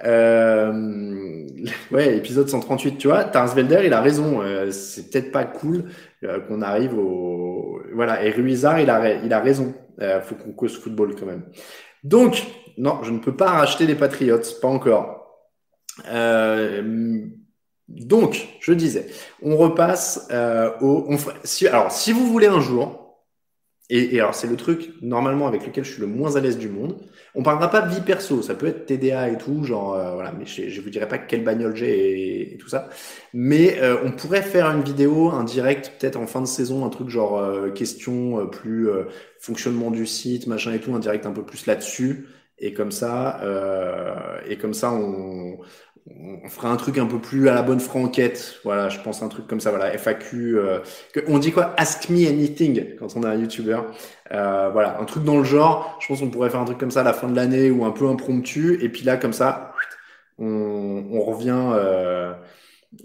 [SPEAKER 1] euh, ouais épisode 138 tu vois Tarsvelder il a raison euh, c'est peut-être pas cool euh, qu'on arrive au voilà et Ruizard il a il a raison. Euh, faut qu'on cause football quand même donc non, je ne peux pas racheter les Patriots, pas encore. Euh, donc, je disais, on repasse euh, au. on si, alors, si vous voulez un jour, et, et alors c'est le truc normalement avec lequel je suis le moins à l'aise du monde, on parlera pas de vie perso, ça peut être TDA et tout, genre euh, voilà, mais je, je vous dirai pas quelle bagnole j'ai et, tout ça. Mais euh, on pourrait faire une vidéo, un direct, peut-être en fin de saison, un truc genre euh, question euh, plus euh, fonctionnement du site, machin et tout, un direct un peu plus là-dessus. Et comme ça, euh, et comme ça, on, on fera un truc un peu plus à la bonne franquette. Voilà, je pense un truc comme ça. Voilà, FAQ. euh, que, on dit quoi? Ask me anything quand on est un YouTuber. Euh, voilà, un truc dans le genre. Je pense qu'on pourrait faire un truc comme ça à la fin de l'année ou un peu impromptu. Et puis là, comme ça, on, on revient. Euh,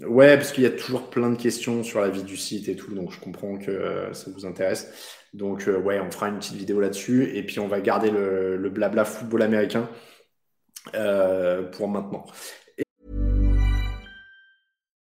[SPEAKER 1] ouais, parce qu'il y a toujours plein de questions sur la vie du site et tout, donc je comprends que euh, ça vous intéresse. Donc euh, ouais, on fera une petite vidéo là-dessus et puis on va garder le, le blabla football américain euh, pour maintenant.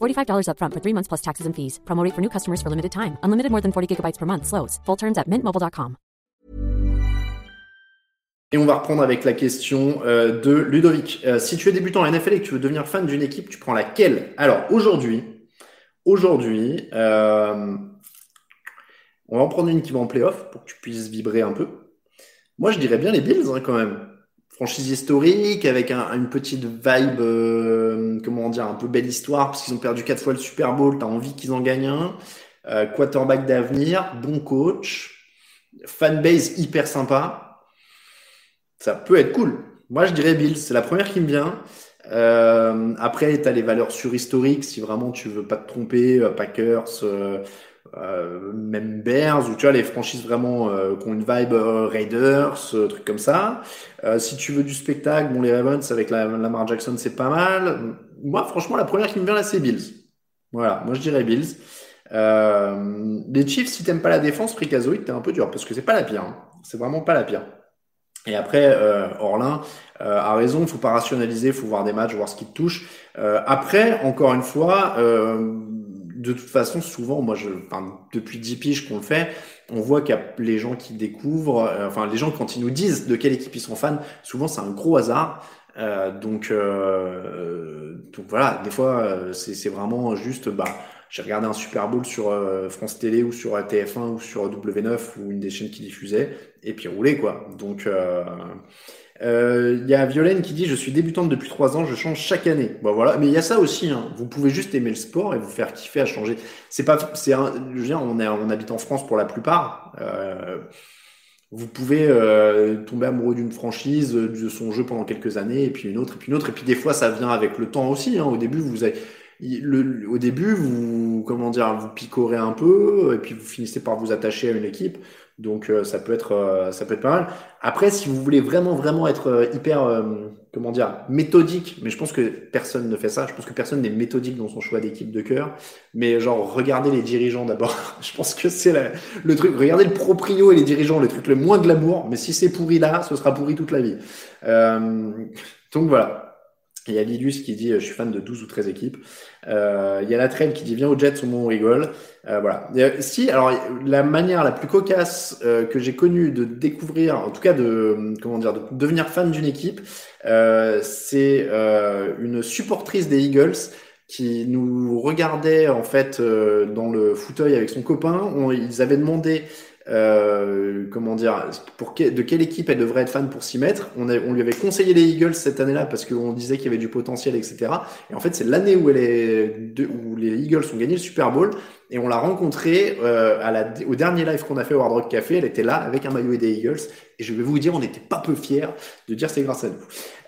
[SPEAKER 2] $45 upfront for three months plus taxes and fees. Promo rate for new customers for limited time. Unlimited more than 40 gigabytes per month. Slows. Full terms at mintmobile.com.
[SPEAKER 1] Et on va reprendre avec la question euh, de Ludovic. Euh, si tu es débutant en NFL et que tu veux devenir fan d'une équipe, tu prends laquelle? Alors aujourd'hui, aujourd'hui, euh, on va en prendre une qui va en playoff pour que tu puisses vibrer un peu. Moi, je dirais bien les Bills hein, quand même. Franchise historique avec un- une petite vibe, euh, comment dire, un peu belle histoire parce qu'ils ont perdu quatre fois le Super Bowl. T'as envie qu'ils en gagnent un. Euh, quarterback d'avenir, bon coach, fanbase hyper sympa. Ça peut être cool. Moi, je dirais Bills. C'est la première qui me vient. Euh, après, tu as les valeurs surhistoriques. Si vraiment tu veux pas te tromper, euh, Packers, euh, même Bears, ou tu vois, les franchises vraiment euh, qui ont une vibe euh, Raiders, euh, trucs comme ça. Euh, si tu veux du spectacle, bon, les Ravens avec la, Lamar Jackson, c'est pas mal. Moi, franchement, la première qui me vient là, c'est Bills. Voilà, moi je dirais Bills. Les Chiefs, si t'aimes pas la défense, Fricazoïde, t'es un peu dur parce que c'est pas la pire. hein. C'est vraiment pas la pire. Et après, euh, Orlin euh, a raison, faut pas rationaliser, faut voir des matchs, voir ce qui te touche. Euh, après, encore une fois, euh, de toute façon, souvent, moi, je, enfin, depuis 10 piges qu'on le fait, on voit qu'il y a les gens qui découvrent, euh, enfin, les gens quand ils nous disent de quelle équipe ils sont fans, souvent c'est un gros hasard. Euh, donc, euh, donc voilà, des fois, euh, c'est vraiment juste, bah, j'ai regardé un Super Bowl sur euh, France Télé ou sur TF1 ou sur W9 ou une des chaînes qui diffusait, et puis rouler quoi. Donc euh, euh, il y a Violaine qui dit je suis débutante depuis trois ans, je change chaque année. Bon voilà, mais il y a ça aussi. Hein. Vous pouvez juste aimer le sport et vous faire kiffer à changer. C'est pas, c'est je veux on est, on habite en France pour la plupart. Euh, vous pouvez euh, tomber amoureux d'une franchise, de son jeu pendant quelques années, et puis une autre, et puis une autre, et puis des fois ça vient avec le temps aussi. Hein. Au début, vous avez, le, au début, vous, comment dire, vous picorez un peu, et puis vous finissez par vous attacher à une équipe. Donc euh, ça peut être euh, ça peut être pas mal. Après, si vous voulez vraiment vraiment être euh, hyper comment dire méthodique, mais je pense que personne ne fait ça. Je pense que personne n'est méthodique dans son choix d'équipe de cœur. Mais genre regardez les dirigeants d'abord. je pense que c'est le truc. Regardez le proprio et les dirigeants, le truc le moins glamour. Mais si c'est pourri là, ce sera pourri toute la vie. donc voilà. Il y a Lidus qui dit je suis fan de 12 ou 13 équipes. Euh, il y a la traîne qui dit viens au Jets au moment on rigole. Euh, voilà. si alors la manière la plus cocasse euh, que j'ai connue de découvrir, en tout cas de comment dire, de devenir fan d'une équipe, euh, c'est euh, une supportrice des Eagles qui nous regardait en fait dans le fauteuil avec son copain. ils avaient demandé euh, comment dire, de quelle équipe elle devrait être fan pour s'y mettre? On, lui avait conseillé les Eagles cette année-là parce qu'on disait qu'il y avait du potentiel, etc. Et en fait, c'est l'année où, les Eagles ont gagné le Super Bowl et on l'a rencontrée euh, au dernier live qu'on a fait au Hard Rock Café. Elle était là avec un maillot des Eagles et je vais vous dire, on n'était pas peu fiers de dire c'est grâce à nous.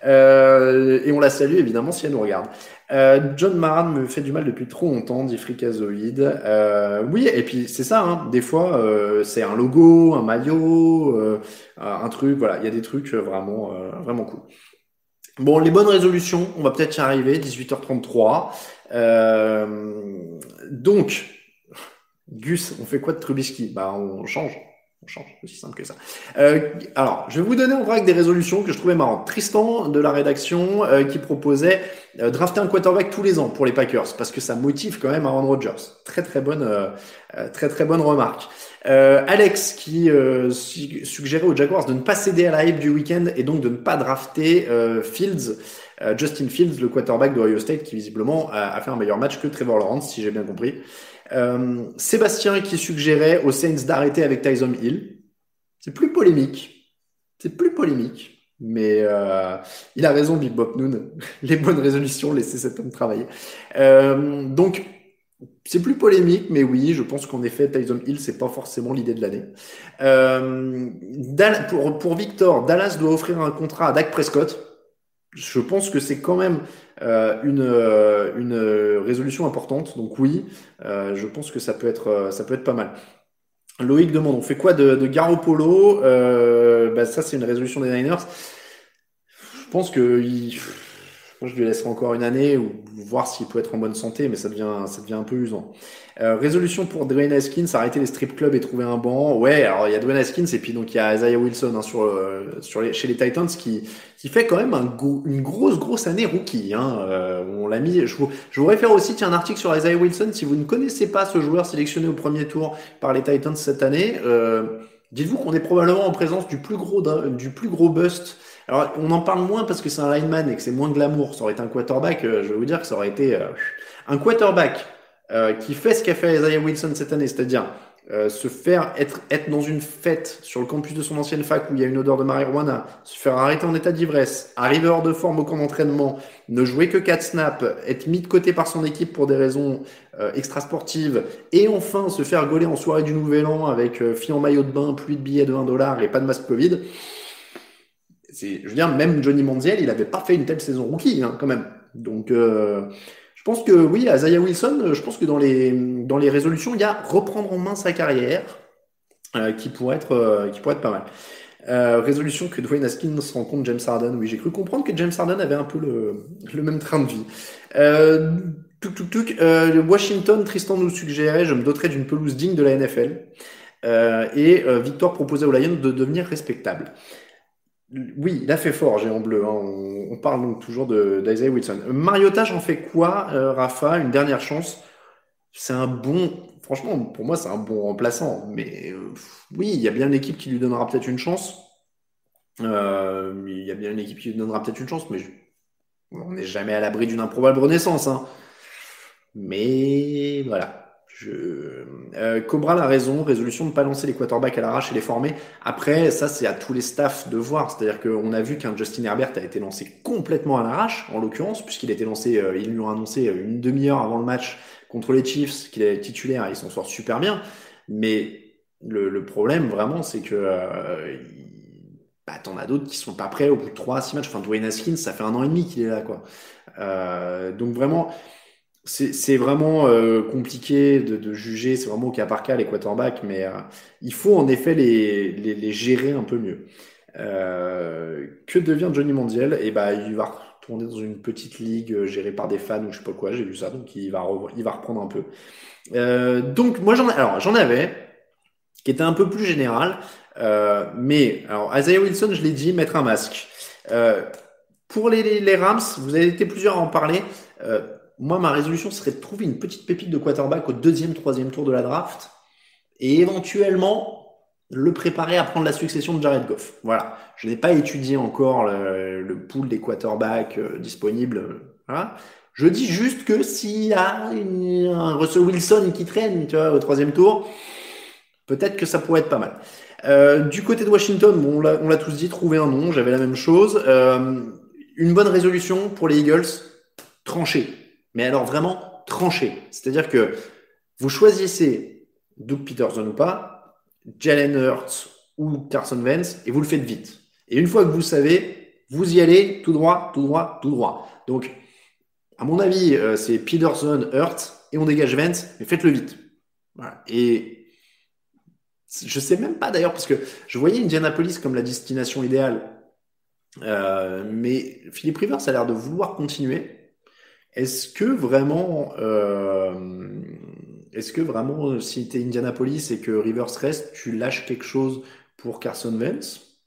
[SPEAKER 1] Euh, et on la salue évidemment si elle nous regarde. Euh, John Maran me fait du mal depuis trop longtemps, dit Fricazoïde. Euh, oui, et puis c'est ça, hein, des fois, euh, c'est un logo, un maillot, euh, un truc, voilà, il y a des trucs vraiment, vraiment cool. Bon, les bonnes résolutions, on va peut-être y arriver, 18h33. donc, Gus, on fait quoi de Trubisky? Bah, on change. On change, aussi simple que ça. Euh, alors, je vais vous donner en vrac des résolutions que je trouvais marrantes. Tristan de la rédaction euh, qui proposait euh, drafter un quarterback tous les ans pour les Packers parce que ça motive quand même Aaron Rodgers. Très très bonne, euh, euh, très très bonne remarque. Alex qui suggérait aux Jaguars de ne pas céder à la hype du week-end et donc de ne pas drafter Fields. Justin Fields, le quarterback de Ohio State, qui visiblement a, a fait un meilleur match que Trevor Lawrence, si j'ai bien compris. Euh, Sébastien qui suggérait aux Saints d'arrêter avec Tyson Hill. C'est plus polémique. C'est plus polémique. Mais euh, il a raison, Big Bob Noon. Les bonnes résolutions, laisser cet homme travailler. Euh, donc, c'est plus polémique, mais oui, je pense qu'en effet, Tyson Hill, c'est pas forcément l'idée de l'année. Pour, pour Victor, Dallas doit offrir un contrat à Dak Prescott. Je pense que c'est quand même une, euh, une résolution importante. Donc oui, euh, je pense que ça peut être, ça peut être pas mal. Loïc demande, on fait quoi de, de Garoppolo bah, Ça, c'est une résolution des Niners. Je pense que je lui laisserai encore une année ou voir s'il peut être en bonne santé, mais ça devient, ça devient un peu usant. Euh, résolution pour Dwayne Haskins, arrêter les strip clubs et trouver un banc. Ouais, alors il y a Dwayne Haskins et puis donc il y a Isaiah Wilson hein, sur, euh, sur les, chez les Titans qui, qui fait quand même un une grosse grosse année rookie. Hein. Euh, on l'a mis. Je vous, je vous réfère aussi tiens un article sur Isaiah Wilson si vous ne connaissez pas ce joueur sélectionné au premier tour par les Titans cette année. Dites-vous qu'on est probablement en présence du plus gros du plus gros bust alors, on en parle moins parce que c'est un lineman et que c'est moins glamour. Ça aurait été un quarterback, euh, je vais vous dire que ça aurait été euh, un quarterback euh, qui fait ce qu'a fait Isaiah Wilson cette année, c'est-à-dire se faire être, être dans une fête sur le campus de son ancienne fac où il y a une odeur de marijuana, se faire arrêter en état d'ivresse, arriver hors de forme au camp d'entraînement, ne jouer que 4 snaps, être mis de côté par son équipe pour des raisons extrasportives, et enfin se faire gauler en soirée du Nouvel An avec fille en maillot de bain, pluie de billets de 20 dollars et pas de masque Covid je veux dire, même Johnny Manziel, il n'avait pas fait une telle saison rookie, hein, quand même. Donc, euh, je pense que oui, Isaiah Wilson, je pense que dans les, dans les résolutions, il y a reprendre en main sa carrière, euh, qui, pourrait être, euh, qui pourrait être pas mal. résolution que Dwayne Haskins rencontre James Harden. Oui, j'ai cru comprendre que James Harden avait un peu le, le même train de vie. Euh, tuk, tuk, tuk, Washington, Tristan nous suggérait, je me doterais d'une pelouse digne de la NFL. et Victor proposait aux Lions de devenir respectable. Oui, il a fait fort, Géant Bleu. Hein. On, parle donc toujours d'Isaiah Wilson. Mariota, j'en fais quoi, euh, Rafa Une dernière chance? C'est un bon. Franchement, pour moi, c'est un bon remplaçant. Mais euh, oui, il y a bien une équipe qui lui donnera peut-être une chance. Euh, il y a bien une équipe qui lui donnera peut-être une chance, mais on n'est jamais à l'abri d'une improbable renaissance. Hein. Mais voilà. Je... Euh, Cobra a raison, résolution de ne pas lancer les quarterbacks à l'arrache et les former. Après, ça, c'est à tous les staffs de voir. C'est-à-dire qu'on a vu qu'un Justin Herbert a été lancé complètement à l'arrache, en l'occurrence, puisqu'il a été lancé, euh, ils l'ont annoncé une demi-heure avant le match contre les Chiefs, qu'il est titulaire, et il s'en sort super bien. Mais le, problème, vraiment, c'est que euh, bah, t'en as d'autres qui sont pas prêts au bout de 3 6 matchs. Enfin, Dwayne Haskins, ça fait un an et demi qu'il est là, quoi. Euh, donc vraiment, c'est vraiment euh, compliqué de, de juger, c'est vraiment au cas par cas les quarterbacks, mais euh, il faut en effet les, les, les gérer un peu mieux. Euh, que devient Johnny Mondial Et eh bah, il va retourner dans une petite ligue euh, gérée par des fans ou je sais pas quoi, j'ai vu ça, donc il va, il va reprendre un peu. Euh, donc moi j'en alors j'en avais qui était un peu plus général, mais alors Isaiah Wilson, je l'ai dit, mettre un masque. pour les, les, Rams, vous avez été plusieurs à en parler. Euh, moi, ma résolution serait de trouver une petite pépite de quarterback au deuxième, troisième tour de la draft et éventuellement le préparer à prendre la succession de Jared Goff. Voilà. Je n'ai pas étudié encore le, pool des quarterbacks euh, disponibles. Je dis juste que s'il y a un Russell Wilson qui traîne au troisième tour, peut-être que ça pourrait être pas mal. Euh, du côté de Washington, on l'a tous dit, trouver un nom, j'avais la même chose. Euh, une bonne résolution pour les Eagles, trancher mais alors vraiment tranché. C'est-à-dire que vous choisissez Doug Peterson ou pas, Jalen Hurts ou Carson Wentz, et vous le faites vite. Et une fois que vous savez, vous y allez tout droit, tout droit, tout droit. Donc, à mon avis, euh, c'est Peterson, Hurts, et on dégage Wentz, mais faites-le vite. Et je sais même pas d'ailleurs, parce que je voyais Indianapolis comme la destination idéale. Euh, mais Philippe Rivers a l'air de vouloir continuer. Est-ce que vraiment, euh, est-ce que vraiment, si tu es Indianapolis et que Rivers reste, tu lâches quelque chose pour Carson Wentz?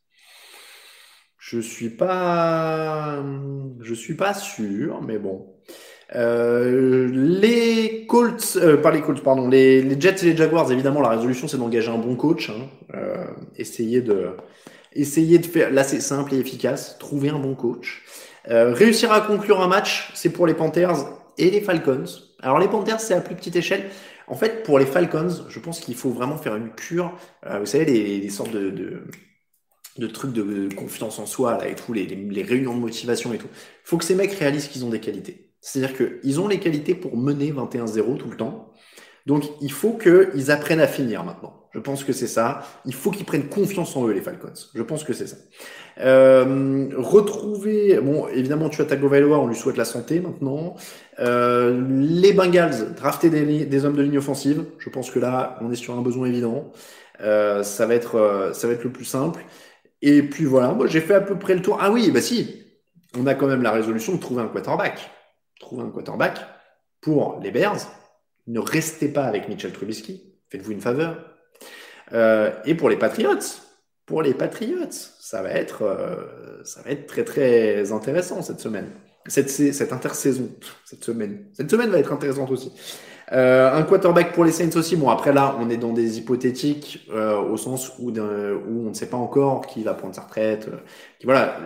[SPEAKER 1] Je suis pas, je suis pas sûr, mais bon. Euh, les Colts, euh, pas les Colts, pardon, les, les, Jets et les Jaguars, évidemment, la résolution c'est d'engager un bon coach. Hein, euh, essayer de, essayer de faire. Là, c'est simple et efficace. Trouver un bon coach. Euh, réussir à conclure un match, c'est pour les Panthers et les Falcons. Alors les Panthers, c'est à plus petite échelle. En fait, pour les Falcons, je pense qu'il faut vraiment faire une cure. Euh, vous savez, les, les sortes de, de, de, trucs de confiance en soi là et tout, les, les réunions de motivation et tout. Il faut que ces mecs réalisent qu'ils ont des qualités. C'est-à-dire qu'ils ont les qualités pour mener 21-0 tout le temps. Donc, il faut qu'ils apprennent à finir maintenant. Je pense que c'est ça. Il faut qu'ils prennent confiance en eux, les Falcons. Je pense que c'est ça. Euh, retrouver, bon, évidemment, tu as Tagovailoa, on lui souhaite la santé maintenant. Euh, les Bengals, drafter des, hommes de ligne offensive. Je pense que là, on est sur un besoin évident. Euh, ça va être, ça va être le plus simple. Et puis voilà, j'ai fait à peu près le tour. Ah oui, bah si, on a quand même la résolution de trouver un quarterback. Trouver un quarterback pour les Bears. Ne restez pas avec Mitchell Trubisky. Faites-vous une faveur. Euh, et pour les Patriots, pour les Patriots, ça va être, euh, ça va être très très intéressant cette semaine, cette, cette intersaison, cette semaine. Cette semaine va être intéressante aussi. Euh, un quarterback pour les Saints aussi. Bon, après là, on est dans des hypothétiques au sens où, où on ne sait pas encore qui va prendre sa retraite. Qui, voilà.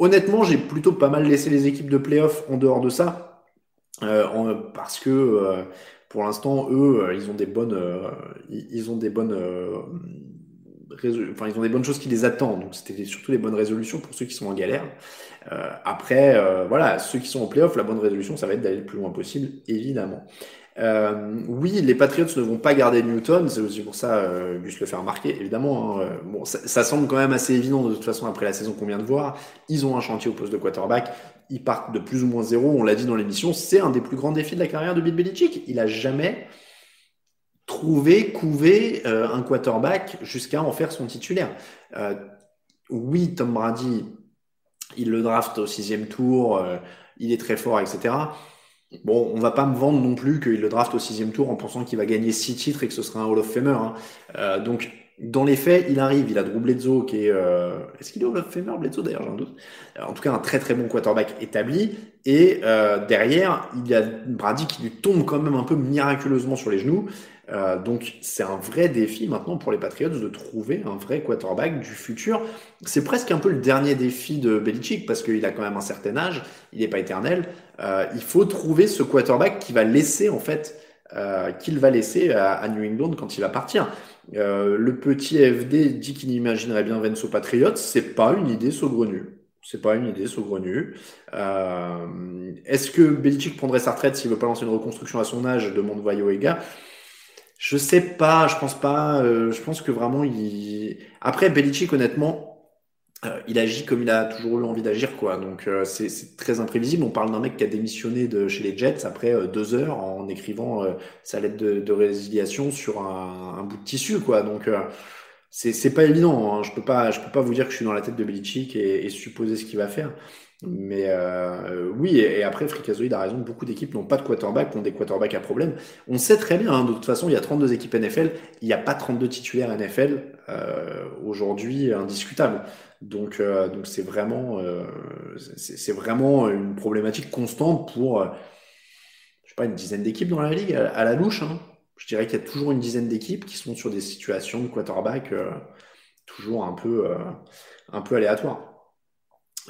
[SPEAKER 1] Honnêtement, j'ai plutôt pas mal laissé les équipes de playoff en dehors de ça, parce que pour l'instant, eux, ils ont des bonnes, ils ont des bonnes enfin, ils ont des bonnes choses qui les attendent. Donc, c'était surtout les bonnes résolutions pour ceux qui sont en galère. Euh, après, euh, voilà, ceux qui sont en playoff, la bonne résolution, ça va être d'aller le plus loin possible, évidemment. Euh, oui, les Patriots ne vont pas garder Newton, c'est aussi pour ça euh, Gus le fait remarquer, évidemment. Hein, bon, ça, semble quand même assez évident de toute façon après la saison qu'on vient de voir. Ils ont un chantier au poste de quarterback, ils partent de plus ou moins zéro, on l'a dit dans l'émission, c'est un des plus grands défis de la carrière de Bill Belichick. Il a jamais trouver, couver euh, un quarterback jusqu'à en faire son titulaire. Euh, oui, Tom Brady, il le draft au sixième tour, euh, il est très fort, etc. Bon, on va pas me vendre non plus qu'il le draft au sixième tour en pensant qu'il va gagner six titres et que ce sera un Hall of Famer. Hein. Donc, dans les faits, il arrive, il a Drew Bledsoe qui est. Euh, Est-ce qu'il est au Famer, Bledsoe d'ailleurs, j'ai un doute? Euh, en tout cas, un très très bon quarterback établi. Et euh, derrière, il y a Brady qui lui tombe quand même un peu miraculeusement sur les genoux. Euh, donc c'est un vrai défi maintenant pour les Patriots de trouver un vrai quarterback du futur. C'est presque un peu le dernier défi de Belichick parce qu'il a quand même un certain âge, il n'est pas éternel. Euh, il faut trouver ce quarterback qui va laisser en fait, euh, qu'il va laisser à, New England quand il va partir. Euh, le petit FD dit qu'il imaginerait bien aux Patriots, c'est pas une idée saugrenue. C'est pas une idée saugrenue. Euh, Est-ce que Belichick prendrait sa retraite s'il veut pas lancer une reconstruction à son âge demande Vaioega. Je sais pas, je pense pas. Euh, je pense que vraiment, il. Après, Belichick, honnêtement, euh, il agit comme il a toujours eu envie d'agir, quoi. Donc, euh, c'est très imprévisible. On parle d'un mec qui a démissionné de chez les Jets après euh, deux heures en écrivant euh, sa lettre de, de, résiliation sur un, un, bout de tissu, quoi. Donc, c'est pas évident. Hein. Je peux pas, je peux pas vous dire que je suis dans la tête de Belichick et, et supposer ce qu'il va faire. Mais euh, oui, et, après, Fricazoïd a raison, beaucoup d'équipes n'ont pas de quarterback, ont des quarterbacks à problème. On sait très bien, hein, de toute façon, il y a 32 équipes NFL, il n'y a pas 32 titulaires NFL euh, aujourd'hui indiscutable. Donc, euh, donc c'est vraiment, euh, c'est vraiment une problématique constante pour, je sais pas, une dizaine d'équipes dans la ligue à, la louche. Hein. Je dirais qu'il y a toujours une dizaine d'équipes qui sont sur des situations de quarterback euh, toujours un peu, euh, un peu aléatoires.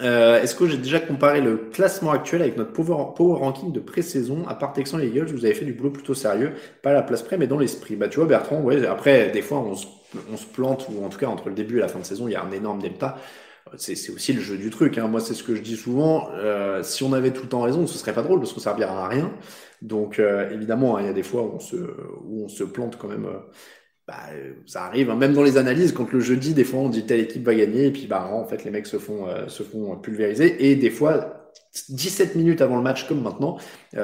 [SPEAKER 1] Euh, Est-ce que j'ai déjà comparé le classement actuel avec notre power, ranking de pré-saison? À part Texan et Eagles, vous avez fait du boulot plutôt sérieux, pas à la place près, mais dans l'esprit. Bah, tu vois, Bertrand, après, des fois, on se, on se, plante, ou en tout cas, entre le début et la fin de saison, il y a un énorme delta. C'est aussi le jeu du truc. Hein. Moi, c'est ce que je dis souvent. Euh, si on avait tout le temps raison, ce serait pas drôle parce qu'on servira à rien. Donc, euh, évidemment, hein, il y a des fois où on se, plante quand même. Euh, bah, ça arrive, hein. même dans les analyses, quand le jeudi, des fois, on dit telle équipe va gagner, et puis bah, en fait, les mecs se font, se font pulvériser. Et des fois, 17 minutes avant le match, comme maintenant,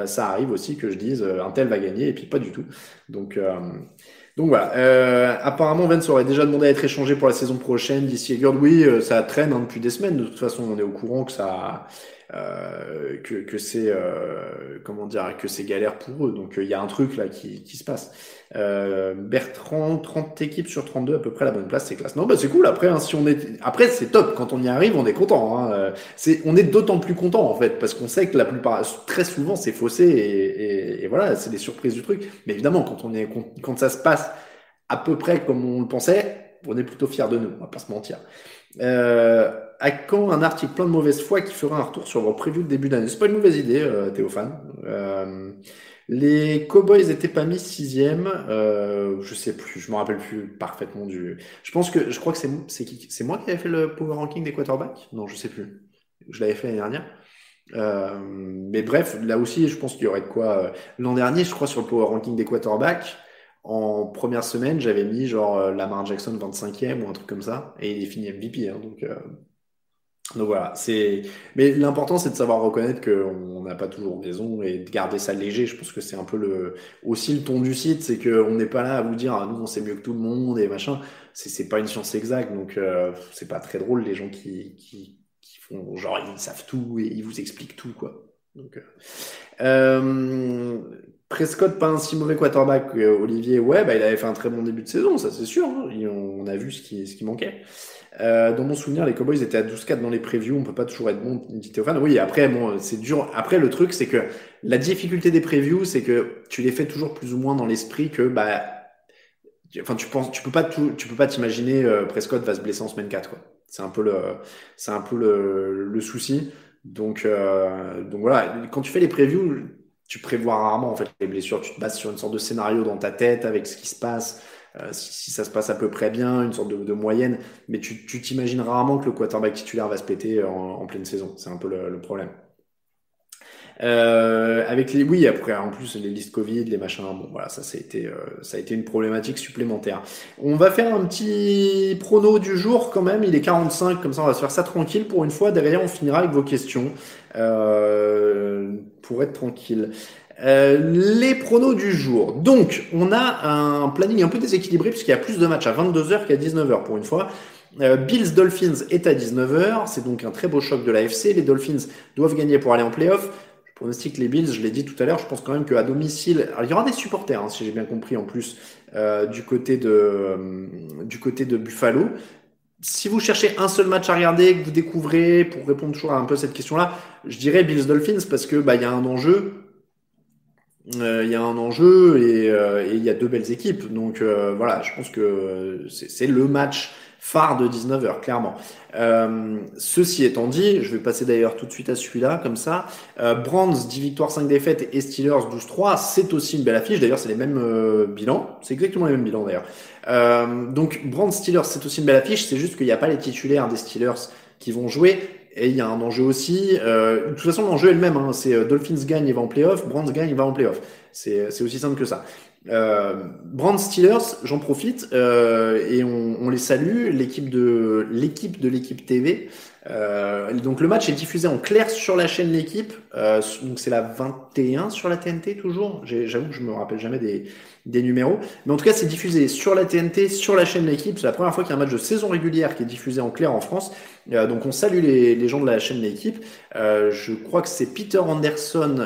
[SPEAKER 1] ça arrive aussi que je dise un tel va gagner, et puis pas du tout. Donc, donc voilà. apparemment, Vance aurait déjà demandé à être échangé pour la saison prochaine d'ici Egord. Oui, ça traîne hein, depuis des semaines. De toute façon, on est au courant que ça. Euh, que, que c'est euh, comment dire que c'est galère pour eux. Donc il y a un truc là qui, qui se passe. Euh, Bertrand, 30 équipes sur 32 à peu près la bonne place, c'est classe. Non, bah c'est cool. Après, hein, si on est, après c'est top. Quand on y arrive, on est content. Hein. C'est, on est d'autant plus content en fait parce qu'on sait que la plupart, très souvent, c'est faussé et, et, voilà, c'est des surprises du truc. Mais évidemment, quand on est, quand ça se passe à peu près comme on le pensait, on est plutôt fiers de nous. On va pas se mentir. Euh, à quand un article plein de mauvaise foi qui fera un retour sur vos previews de début d'année C'est pas une mauvaise idée, euh, Théophane. Euh, les Cowboys étaient pas mis sixième. Euh, je sais plus, je me rappelle plus parfaitement du. Je pense que je crois que c'est c'est moi qui avais fait le power ranking des quarterbacks? Non, je sais plus. Je l'avais fait l'année dernière. Euh, mais bref, là aussi, je pense qu'il y aurait de quoi. L'an dernier, je crois sur le power ranking des quarterbacks. En première semaine, j'avais mis genre Lamar Jackson 25e ou un truc comme ça, et il est fini MVP. Hein, donc, euh, donc voilà, c'est. Mais l'important, c'est de savoir reconnaître qu'on n'a pas toujours raison et de garder ça léger. Je pense que c'est un peu le aussi le ton du site, c'est qu'on n'est pas là à vous dire ah, nous on sait mieux que tout le monde et machin. C'est pas une science exacte, donc euh, c'est pas très drôle les gens qui, qui qui font genre ils savent tout et ils vous expliquent tout quoi. Donc euh, euh Prescott, pas un si mauvais quarterback. Olivier, ouais, bah, il avait fait un très bon début de saison, ça c'est sûr. Hein. On a vu ce qui, ce qui manquait. Euh, dans mon souvenir, les Cowboys étaient à 12-4 dans les previews. On peut pas toujours être bon, dit Théophane. Oui, après, c'est dur. Après, le truc, c'est que la difficulté des previews, c'est que tu les fais toujours plus ou moins dans l'esprit que, bah, enfin, tu penses, tu peux pas tu peux pas t'imaginer euh, Prescott va se blesser en semaine 4, quoi. C'est un peu le, c'est un peu le souci. Donc, euh, donc voilà. Quand tu fais les previews, tu prévois rarement en fait les blessures. Tu te bases sur une sorte de scénario dans ta tête avec ce qui se passe. Euh, si, ça se passe à peu près bien, une sorte de, de moyenne, mais tu t'imagines rarement que le quarterback titulaire va se péter en, en pleine saison. C'est un peu le, le problème. Euh, avec les, oui, après, en plus, les listes Covid, les machins, bon, voilà, ça, ça a été, euh, ça a été une problématique supplémentaire. On va faire un petit prono du jour quand même. Il est 45, comme ça, on va se faire ça tranquille pour une fois. Derrière, on finira avec vos questions, euh, pour être tranquille. Euh, les pronos du jour. Donc, on a un planning un peu déséquilibré puisqu'il y a plus de matchs à 22h qu'à 19h pour une fois. Euh, Bills Dolphins est à 19h, c'est donc un très beau choc de l'AFC. Les Dolphins doivent gagner pour aller en playoff. Je pronostique les Bills, je l'ai dit tout à l'heure, je pense quand même qu'à domicile, alors il y aura des supporters, hein, si j'ai bien compris en plus, euh, du, côté de, euh, du côté de Buffalo. Si vous cherchez un seul match à regarder, que vous découvrez, pour répondre toujours à un peu cette question-là, je dirais Bills Dolphins parce que bah, il y a un enjeu. Euh, il y a un enjeu et, et il y a deux belles équipes. Donc voilà, je pense que c'est le match phare de 19h, clairement. Euh, ceci étant dit, je vais passer d'ailleurs tout de suite à celui-là, comme ça. Euh, Brands, 10 victoires, 5 défaites et Steelers, 12-3, c'est aussi une belle affiche. D'ailleurs, c'est les mêmes euh, bilans. C'est exactement les mêmes bilans d'ailleurs. Euh, donc, Brands, Steelers, c'est aussi une belle affiche. C'est juste qu'il n'y a pas les titulaires des Steelers qui vont jouer. Et il y a un enjeu aussi. Euh, de toute façon, l'enjeu est le même. Hein. C'est euh, Dolphins gagne, il va en playoff. Brands gagne, il va en playoff. C'est aussi simple que ça. Euh, Brand Steelers, j'en profite euh, et on, on, les salue, l'équipe de l'équipe de l'équipe TV. Euh, donc le match est diffusé en clair sur la chaîne l'équipe. Euh, donc c'est la 21 sur la TNT toujours. J'avoue que je me rappelle jamais des, des numéros, mais en tout cas c'est diffusé sur la TNT, sur la chaîne l'équipe. C'est la première fois qu'il y a un match de saison régulière qui est diffusé en clair en France. Euh, donc on salue les, gens de la chaîne l'équipe. Euh, je crois que c'est Peter Anderson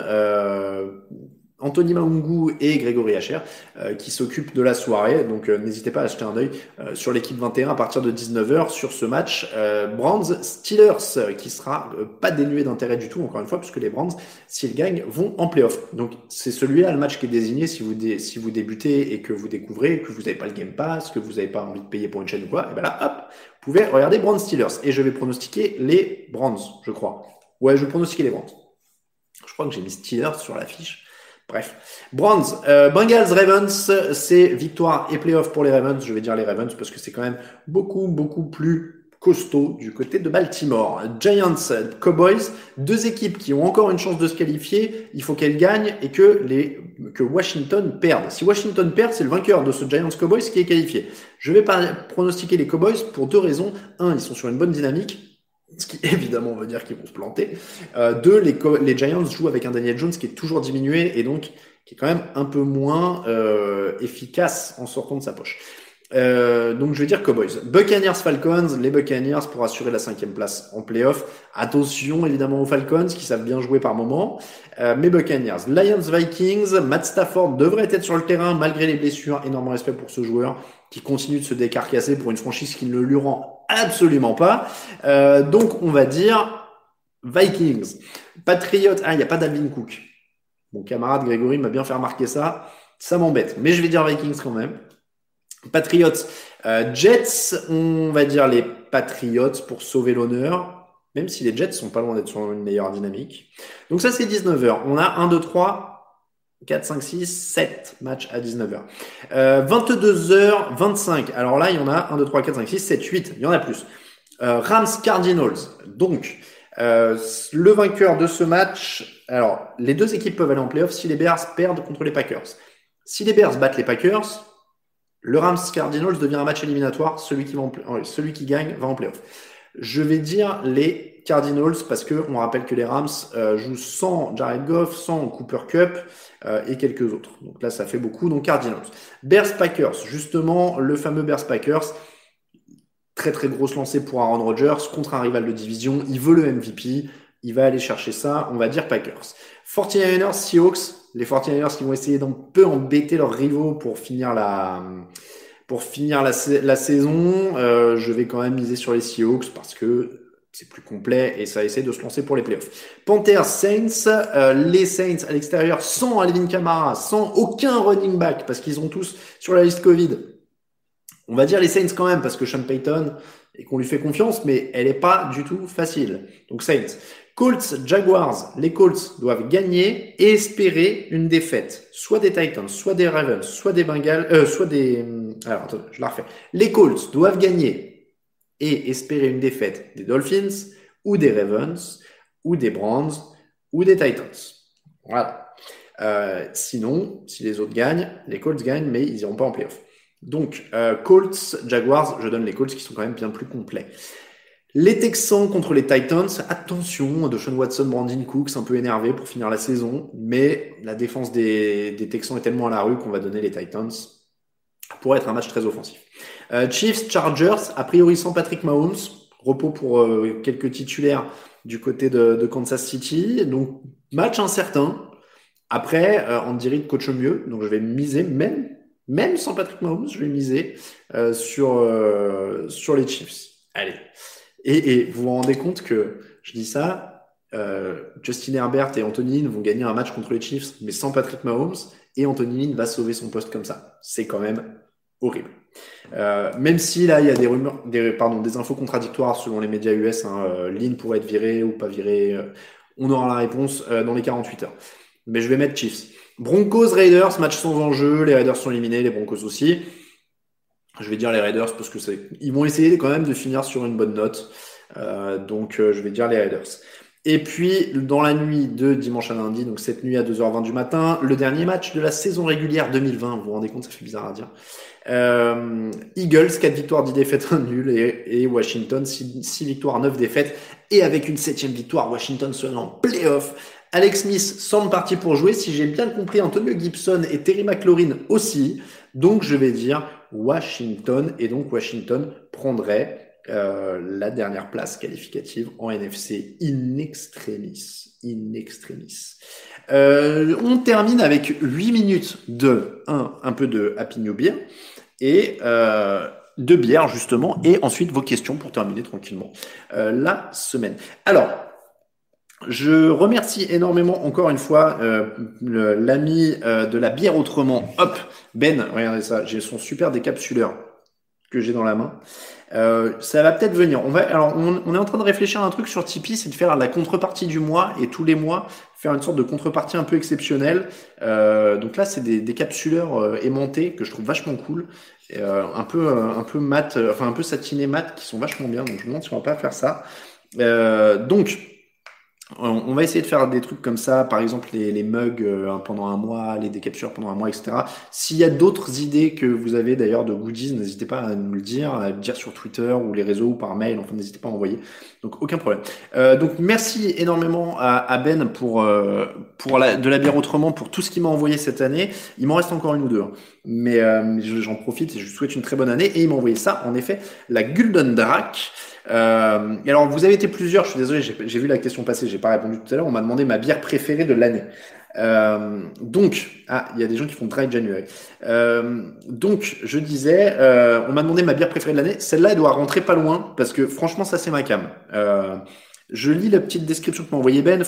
[SPEAKER 1] Anthony Maungu et Grégory Hacher euh, qui s'occupent de la soirée. Donc euh, n'hésitez pas à acheter un œil euh, sur l'équipe 21 à partir de 19h sur ce match Brands Steelers qui sera pas dénué d'intérêt du tout encore une fois puisque les Brands s'ils gagnent vont en playoff. Donc c'est celui-là le match qui est désigné si vous si vous débutez et que vous découvrez que vous n'avez pas le Game Pass, que vous n'avez pas envie de payer pour une chaîne ou quoi, et ben là hop, vous pouvez regarder Brands Steelers et je vais pronostiquer les Brands, je crois. Ouais, je vais pronostiquer les Brands. Je crois que j'ai mis Steelers sur l'affiche. Bref. Bronze, euh, Bengals Ravens, c'est victoire et playoff pour les Ravens. Je vais dire les Ravens parce que c'est quand même beaucoup, beaucoup plus costaud du côté de Baltimore. Giants, Cowboys, deux équipes qui ont encore une chance de se qualifier. Il faut qu'elles gagnent et que les que Washington perde. Si Washington perd, c'est le vainqueur de ce Giants Cowboys qui est qualifié. Je vais pronostiquer les Cowboys pour deux raisons. Un, ils sont sur une bonne dynamique ce qui évidemment veut dire qu'ils vont se planter. Euh, deux, les, Giants jouent avec un Daniel Jones qui est toujours diminué et donc qui est quand même un peu moins euh, efficace en sortant de sa poche. Euh, donc je vais dire Cowboys. Buccaneers Falcons, les Buccaneers pour assurer la cinquième place en playoff. Attention évidemment aux Falcons qui savent bien jouer par moment. Euh, mais Buccaneers. Lions Vikings, Matt Stafford devrait être sur le terrain malgré les blessures. Énorme respect pour ce joueur qui continue de se décarcasser pour une franchise qui ne lui rend absolument pas. Euh, donc on va dire Vikings. Patriots, ah il n'y a pas d'Alvin Cook. Mon camarade Grégory m'a bien fait remarquer ça. Ça m'embête. Mais je vais dire Vikings quand même. Patriots. Euh, Jets, on va dire les Patriots pour sauver l'honneur. Même si les Jets sont pas loin d'être sur une meilleure dynamique. Donc ça c'est 19h. On a 1, 2, 3, 4, 5, 6, 7 matchs à 19h. Euh, 22h25. Alors là, il y en a 1, 2, 3, 4, 5, 6, 7, 8. Il y en a plus. Euh, Rams Cardinals. Donc, euh, le vainqueur de ce match. Alors, les deux équipes peuvent aller en playoff si les Bears perdent contre les Packers. Si les Bears battent les Packers, le Rams Cardinals devient un match éliminatoire. Celui qui, va en, celui qui gagne va en playoff. Je vais dire les Cardinals parce que on rappelle que les Rams euh, jouent sans Jared Goff, sans Cooper Cup euh, et quelques autres. Donc là, ça fait beaucoup. Donc Cardinals. Bears Packers, justement, le fameux Bears Packers. Très très grosse lancée pour Aaron Rodgers contre un rival de division. Il veut le MVP. Il va aller chercher ça. On va dire Packers. 49ers, Seahawks. Les 49ers qui vont essayer d'un peu embêter leurs rivaux pour finir la pour finir la, saison. Euh, je vais quand même miser sur les Seahawks parce que c'est plus complet et ça essaie de se lancer pour les playoffs. Panthers, Saints, euh, les Saints à l'extérieur sans Alvin Kamara, sans aucun running back parce qu'ils ont tous sur la liste Covid. On va dire les Saints quand même parce que Sean Payton et qu'on lui fait confiance, mais elle n'est pas du tout facile. Donc Saints. Colts, Jaguars, les Colts doivent gagner et espérer une défaite, soit des Titans, soit des Ravens, soit des Bengals, euh, soit des. Alors, attends, je la refais. Les Colts doivent gagner et espérer une défaite des Dolphins ou des Ravens ou des Browns ou des Titans. Voilà. Euh, sinon, si les autres gagnent, les Colts gagnent, mais ils n'iront pas en playoff. Donc, euh, Colts, Jaguars, je donne les Colts qui sont quand même bien plus complets. Les Texans contre les Titans, attention, de Sean Watson, Brandon Cooks, un peu énervé pour finir la saison, mais la défense des, Texans est tellement à la rue qu'on va donner les Titans pour être un match très offensif. Euh, Chiefs, Chargers, a priori sans Patrick Mahomes, repos pour euh, quelques titulaires du côté de, Kansas City. Donc, match incertain. Après, euh, on dirait coach mieux, donc je vais miser même, même sans Patrick Mahomes, je vais miser euh, sur, sur les Chiefs. Allez. Et, et, vous vous rendez compte que je dis ça, euh, Justin Herbert et Anthony Lynn vont gagner un match contre les Chiefs, mais sans Patrick Mahomes, et Anthony Lynn va sauver son poste comme ça. C'est quand même horrible. Euh, même si là, il y a des rumeurs, des, pardon, des infos contradictoires selon les médias US, hein, euh, Lynn pourrait être viré ou pas viré. Euh, on aura la réponse euh, dans les 48 heures. Mais je vais mettre Chiefs. Broncos, Raiders, match sans enjeu. Les Raiders sont éliminés, les Broncos aussi. Je vais dire les Raiders parce que c'est, ils vont essayer quand même de finir sur une bonne note. Euh, donc, je vais dire les Raiders. Et puis, dans la nuit de dimanche à lundi, donc cette nuit à 2h20 du matin, le dernier match de la saison régulière 2020. Vous vous rendez compte, ça fait bizarre à dire. Euh, Eagles, 4 victoires, 10 défaites, 1 nul. Et, et Washington, 6, 6, victoires, 9 défaites. Et avec une septième victoire, Washington sera en playoff. Alex Smith semble parti pour jouer. Si j'ai bien compris, Antonio Gibson et Terry McLaurin aussi. Donc, je vais dire Washington. Et donc, Washington prendrait euh, la dernière place qualificative en NFC in extremis. In extremis. Euh, on termine avec 8 minutes de 1, un peu de Happy New Beer et euh, de bière justement et ensuite vos questions pour terminer tranquillement la semaine. Alors, je remercie énormément encore une fois euh, l'ami euh, de la bière autrement. Hop, Ben, regardez ça, j'ai son super décapsuleur que j'ai dans la main. Euh, ça va peut-être venir. On va, alors, on, est en train de réfléchir à un truc sur Tipeee, c'est de faire la contrepartie du mois et tous les mois faire une sorte de contrepartie un peu exceptionnelle. Donc là, c'est des, des capsuleurs euh, aimantés que je trouve vachement cool, un peu, un peu mat, enfin un peu satiné mat, qui sont vachement bien. Donc je me demande si on va pas faire ça. donc on va essayer de faire des trucs comme ça, par exemple les, mugs euh, pendant un mois, les décapsuleurs pendant un mois, etc. S'il y a d'autres idées que vous avez d'ailleurs de goodies, n'hésitez pas à nous le dire, à le dire sur Twitter ou les réseaux ou par mail, enfin n'hésitez pas à envoyer. Donc aucun problème. Euh, donc merci énormément à, Ben pour euh, pour la, de la bière autrement pour tout ce qu'il m'a envoyé cette année. Il m'en reste encore une ou deux, hein. mais euh, j'en profite et je souhaite une très bonne année. Et il m'a envoyé ça, en effet, la Gulden Drak. Euh, alors, vous avez été plusieurs, je suis désolé, j'ai vu la question passer, j'ai pas répondu tout à l'heure. On m'a demandé ma bière préférée de l'année. Euh, donc, ah, il y a des gens qui font Dry January. Euh, donc, je disais, euh, on m'a demandé ma bière préférée de l'année. Celle-là, elle doit rentrer pas loin parce que franchement, ça c'est ma cam. Je lis la petite description que m'a envoyé Ben. La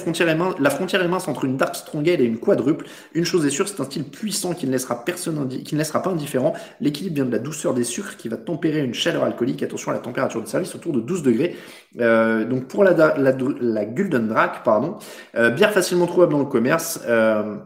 [SPEAKER 1] frontière est mince entre une Dark Strong Ale et une quadruple. Une chose est sûre, c'est un style puissant qui ne laissera personne pas indifférent. L'équilibre vient de la douceur des sucres qui va tempérer une chaleur alcoolique. Attention à la température de service autour de 12 degrés. Euh, donc pour la, la, la Gulden Drac, pardon, euh, facilement trouvable dans le commerce. Euh,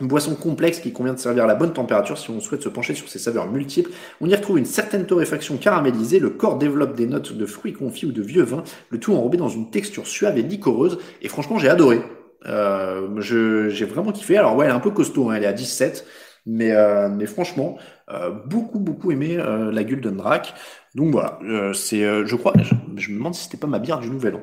[SPEAKER 1] une boisson complexe qui convient de servir à la bonne température si on souhaite se pencher sur ses saveurs multiples. On y retrouve une certaine torréfaction caramélisée, le corps développe des notes de fruits confits ou de vieux vins, le tout enrobé dans une texture suave et liquoreuse. Et franchement, j'ai adoré. Euh, j'ai vraiment kiffé. Alors ouais, elle est un peu costaud, hein, elle est à 17. Mais, euh, mais franchement, euh, beaucoup, beaucoup aimé euh, la Gulden Drac. Donc voilà, euh, c'est, euh, je crois, je, me demande si c'était pas ma bière du Nouvel An.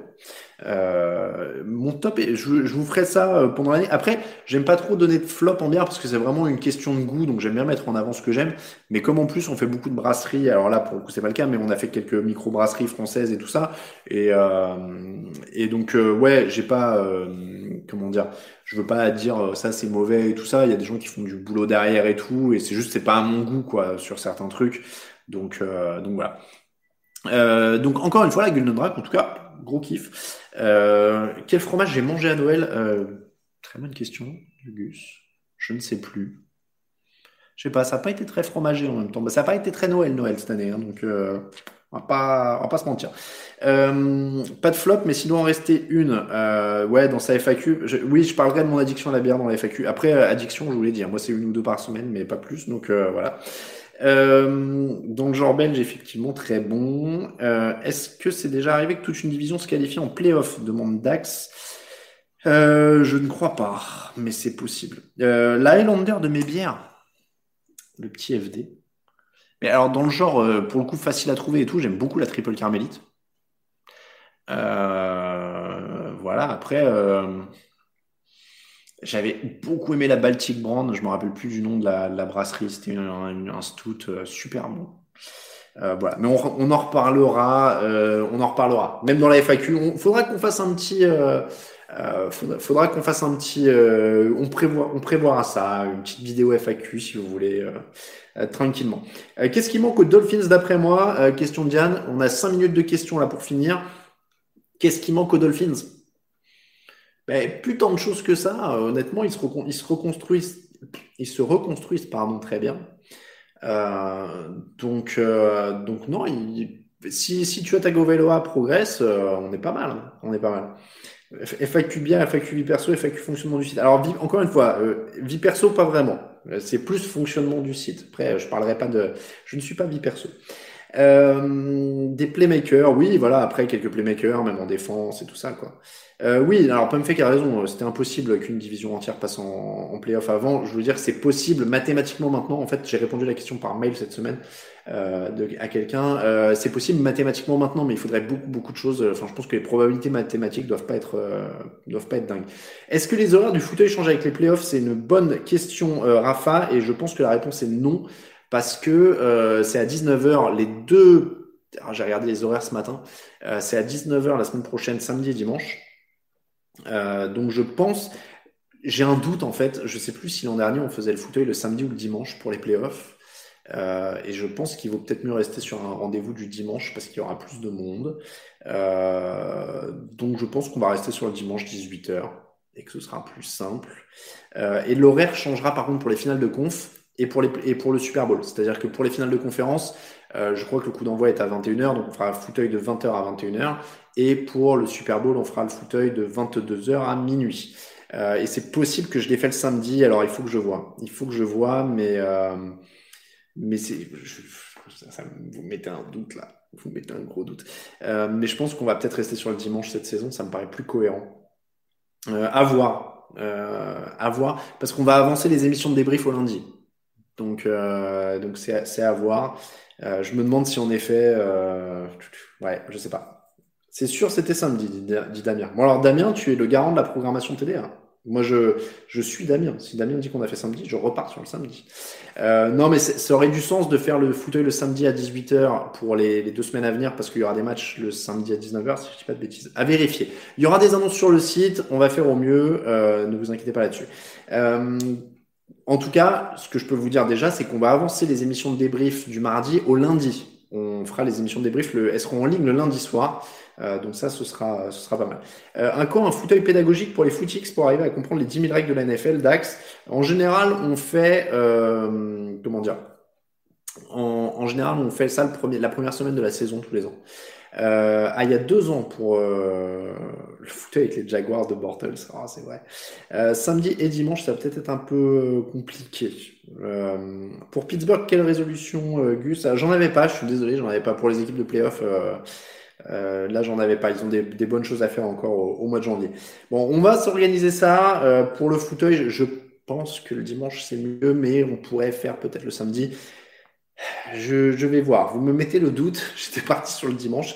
[SPEAKER 1] Euh, mon top, je, je, vous ferai ça pendant l'année. Après, j'aime pas trop donner de flop en bière parce que c'est vraiment une question de goût, donc j'aime bien mettre en avant ce que j'aime. Mais comme en plus on fait beaucoup de brasseries, alors là pour le coup c'est pas le cas, mais on a fait quelques micro brasseries françaises et tout ça. Et, et donc ouais, j'ai pas, comment dire, je veux pas dire ça c'est mauvais et tout ça. Il y a des gens qui font du boulot derrière et tout, et c'est juste c'est pas à mon goût quoi sur certains trucs. Donc, euh, donc voilà. Euh, donc encore une fois, la Golden Drac, en tout cas, gros kiff. Euh, quel fromage j'ai mangé à Noël Très bonne question, Gus. Je ne sais plus. Je sais pas, ça n'a pas été très fromagé en même temps. Bah, ça n'a pas été très Noël, Noël cette année. Hein, donc, on va pas, va pas se mentir. Pas de flop, mais sinon en restait une. Ouais, dans sa FAQ. Oui, je parlerai de mon addiction à la bière dans la FAQ. Après, addiction, je voulais dire, moi c'est une ou deux par semaine, mais pas plus. Donc voilà. Euh, donc genre belge, effectivement, très bon. Euh, Est-ce que c'est déjà arrivé que toute une division se qualifie en playoff demande Dax. Euh, je ne crois pas, mais c'est possible. Euh, la Highlander de mes bières, le petit FD. Mais alors dans le genre, pour le coup, facile à trouver et tout, j'aime beaucoup la triple carmélite. Voilà, après... J'avais beaucoup aimé la Baltic Brand, je me rappelle plus du nom de la, de la brasserie, c'était un, un, stout euh, super bon. Euh, voilà, mais on, on, en reparlera, euh, on en reparlera. Même dans la FAQ, il faudra qu'on fasse un petit, euh, Euh, faudra, faudra qu'on fasse un petit, euh, on prévoit, on prévoira ça, une petite vidéo FAQ si vous voulez, tranquillement. Qu'est-ce qui manque aux Dolphins d'après moi? Question Diane. On a cinq minutes de questions là pour finir. Qu'est-ce qui manque aux Dolphins? Plus tant de choses que ça. honnêtement, ils se, ils se reconstruisent, ils se très bien. donc, donc non, si, tu as Goveloa progresse, on est pas mal. Hein. on est pas mal. FAQ bien, FAQ vie perso, FAQ fonctionnement du site. Alors, encore une fois, euh, vie perso, pas vraiment. Euh, c'est plus fonctionnement du site. Après, je parlerai pas de. Je ne suis pas vie perso. Euh, des playmakers, oui, voilà. Après, quelques playmakers, même en défense et tout ça, quoi. Euh, oui, alors Pumfake a raison. C'était impossible qu'une division entière passe en, playoff avant. Je veux dire, c'est possible mathématiquement maintenant. En fait, j'ai répondu à la question par mail cette semaine. Euh, à quelqu'un. Euh, c'est possible mathématiquement maintenant, mais il faudrait beaucoup beaucoup de choses. Enfin, je pense que les probabilités mathématiques doivent pas être euh, doivent pas être dingues. Est-ce que les horaires du fauteuil changent avec les playoffs? C'est une bonne question, Rafa, et je pense que la réponse est non parce que c'est à 19h les deux. J'ai regardé les horaires ce matin. c'est à 19h la semaine prochaine, samedi et dimanche. Donc je pense. J'ai un doute en fait. Je sais plus si l'an dernier on faisait le fauteuil le samedi ou le dimanche pour les playoffs. Euh, et je pense qu'il vaut peut-être mieux rester sur un rendez-vous du dimanche parce qu'il y aura plus de monde. Euh, donc je pense qu'on va rester sur le dimanche 18h et que ce sera plus simple. Euh, et l'horaire changera par contre pour les finales de conf et pour, les, et pour le Super Bowl. C'est-à-dire que pour les finales de conférence, euh, je crois que le coup d'envoi est à 21h, donc on fera un fauteuil de 20h à 21h. Et pour le Super Bowl, on fera le fauteuil de 22h à minuit. Euh, et c'est possible que je l'ai fait le samedi, alors il faut que je vois. Il faut que je vois, mais mais c'est, ça, vous mettez un doute là, vous mettez un gros doute. Euh, mais je pense qu'on va peut-être rester sur le dimanche cette saison, ça me paraît plus cohérent. Euh, à voir, euh, à voir, parce qu'on va avancer les émissions de débrief au lundi. Donc, euh, donc c'est, à voir. Euh, je me demande si en effet, euh, ouais, je sais pas. C'est sûr, c'était samedi, dit, Damien. Bon alors Damien, tu es le garant de la programmation. Hein moi, je, je suis Damien. Si Damien dit qu'on a fait samedi, je repars sur le samedi. Euh, non, mais ça aurait du sens de faire le fauteuil le samedi à 18h pour les, les deux semaines à venir parce qu'il y aura des matchs le samedi à 19h, si je dis pas de bêtises. À vérifier. Il y aura des annonces sur le site. On va faire au mieux. Euh, ne vous inquiétez pas là-dessus. Euh, en tout cas, ce que je peux vous dire déjà, c'est qu'on va avancer les émissions de débrief du mardi au lundi. On fera les émissions de débrief, le, elles seront en ligne le lundi soir. Euh, donc ça, ce sera, ce sera pas mal. Euh, un un fauteuil pédagogique pour les footix pour arriver à comprendre les 10 000 règles de la NFL, DAX. En général, on fait, euh, comment dire? En, général, on fait ça le premier, la première semaine de la saison tous les ans. Ah, il y a deux ans pour le fauteuil avec les Jaguars de Bortles, ah, c'est vrai. Samedi et dimanche, ça va peut-être être un peu compliqué. Pour Pittsburgh, quelle résolution, Gus? Ah, J'en avais pas, je suis désolé, j'en avais pas pour les équipes de playoff. Euh, là, j'en avais pas. Ils ont des, des, bonnes choses à faire encore au, mois de janvier. Bon, on va s'organiser ça. Euh, pour le fauteuil, je pense que le dimanche, c'est mieux, mais on pourrait faire peut-être le samedi. Je, je, vais voir. Vous me mettez le doute. J'étais parti sur le dimanche.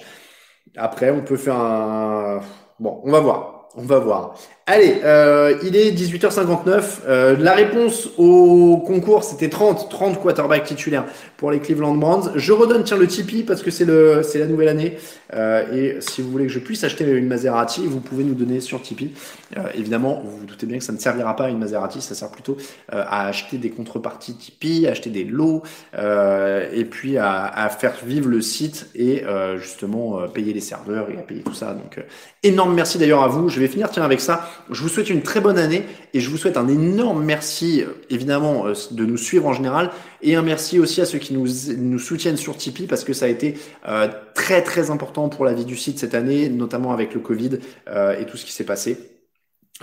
[SPEAKER 1] Après, on peut faire un... Bon, on va voir. On va voir. Allez, euh, il est 18h59. Euh, la réponse au concours, c'était 30, 30 quarterbacks titulaires pour les Cleveland Browns. Je redonne tiens le Tipeee parce que c'est le c'est la nouvelle année euh, et si vous voulez que je puisse acheter une Maserati, vous pouvez nous donner sur Tipeee. Euh, évidemment, vous vous doutez bien que ça ne servira pas à une Maserati, ça sert plutôt euh, à acheter des contreparties Tipeee, à acheter des lots euh, et puis à, à, faire vivre le site et justement payer les serveurs et à payer tout ça. Donc énorme merci d'ailleurs à vous. Je vais finir tiens avec ça. Je vous souhaite une très bonne année et je vous souhaite un énorme merci, euh, évidemment, euh, de nous suivre en général et un merci aussi à ceux qui nous, nous soutiennent sur Tipeee parce que ça a été euh, très très important pour la vie du site cette année, notamment avec le Covid et tout ce qui s'est passé.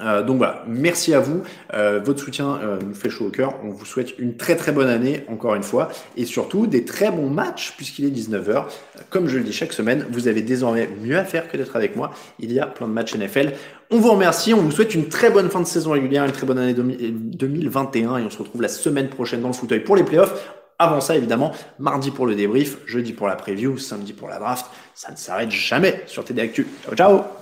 [SPEAKER 1] Euh, donc voilà, merci à vous. Euh, votre soutien euh, nous fait chaud au cœur. On vous souhaite une très très bonne année, encore une fois, et surtout des très bons matchs, puisqu'il est 19h. Comme je le dis chaque semaine, vous avez désormais mieux à faire que d'être avec moi. Il y a plein de matchs NFL. On vous remercie, on vous souhaite une très bonne fin de saison régulière, une très bonne année 2021, et on se retrouve la semaine prochaine dans le fauteuil pour les playoffs. Avant ça, évidemment, mardi pour le débrief, jeudi pour la preview, samedi pour la draft. Ça ne s'arrête jamais sur TD Actu. Ciao, ciao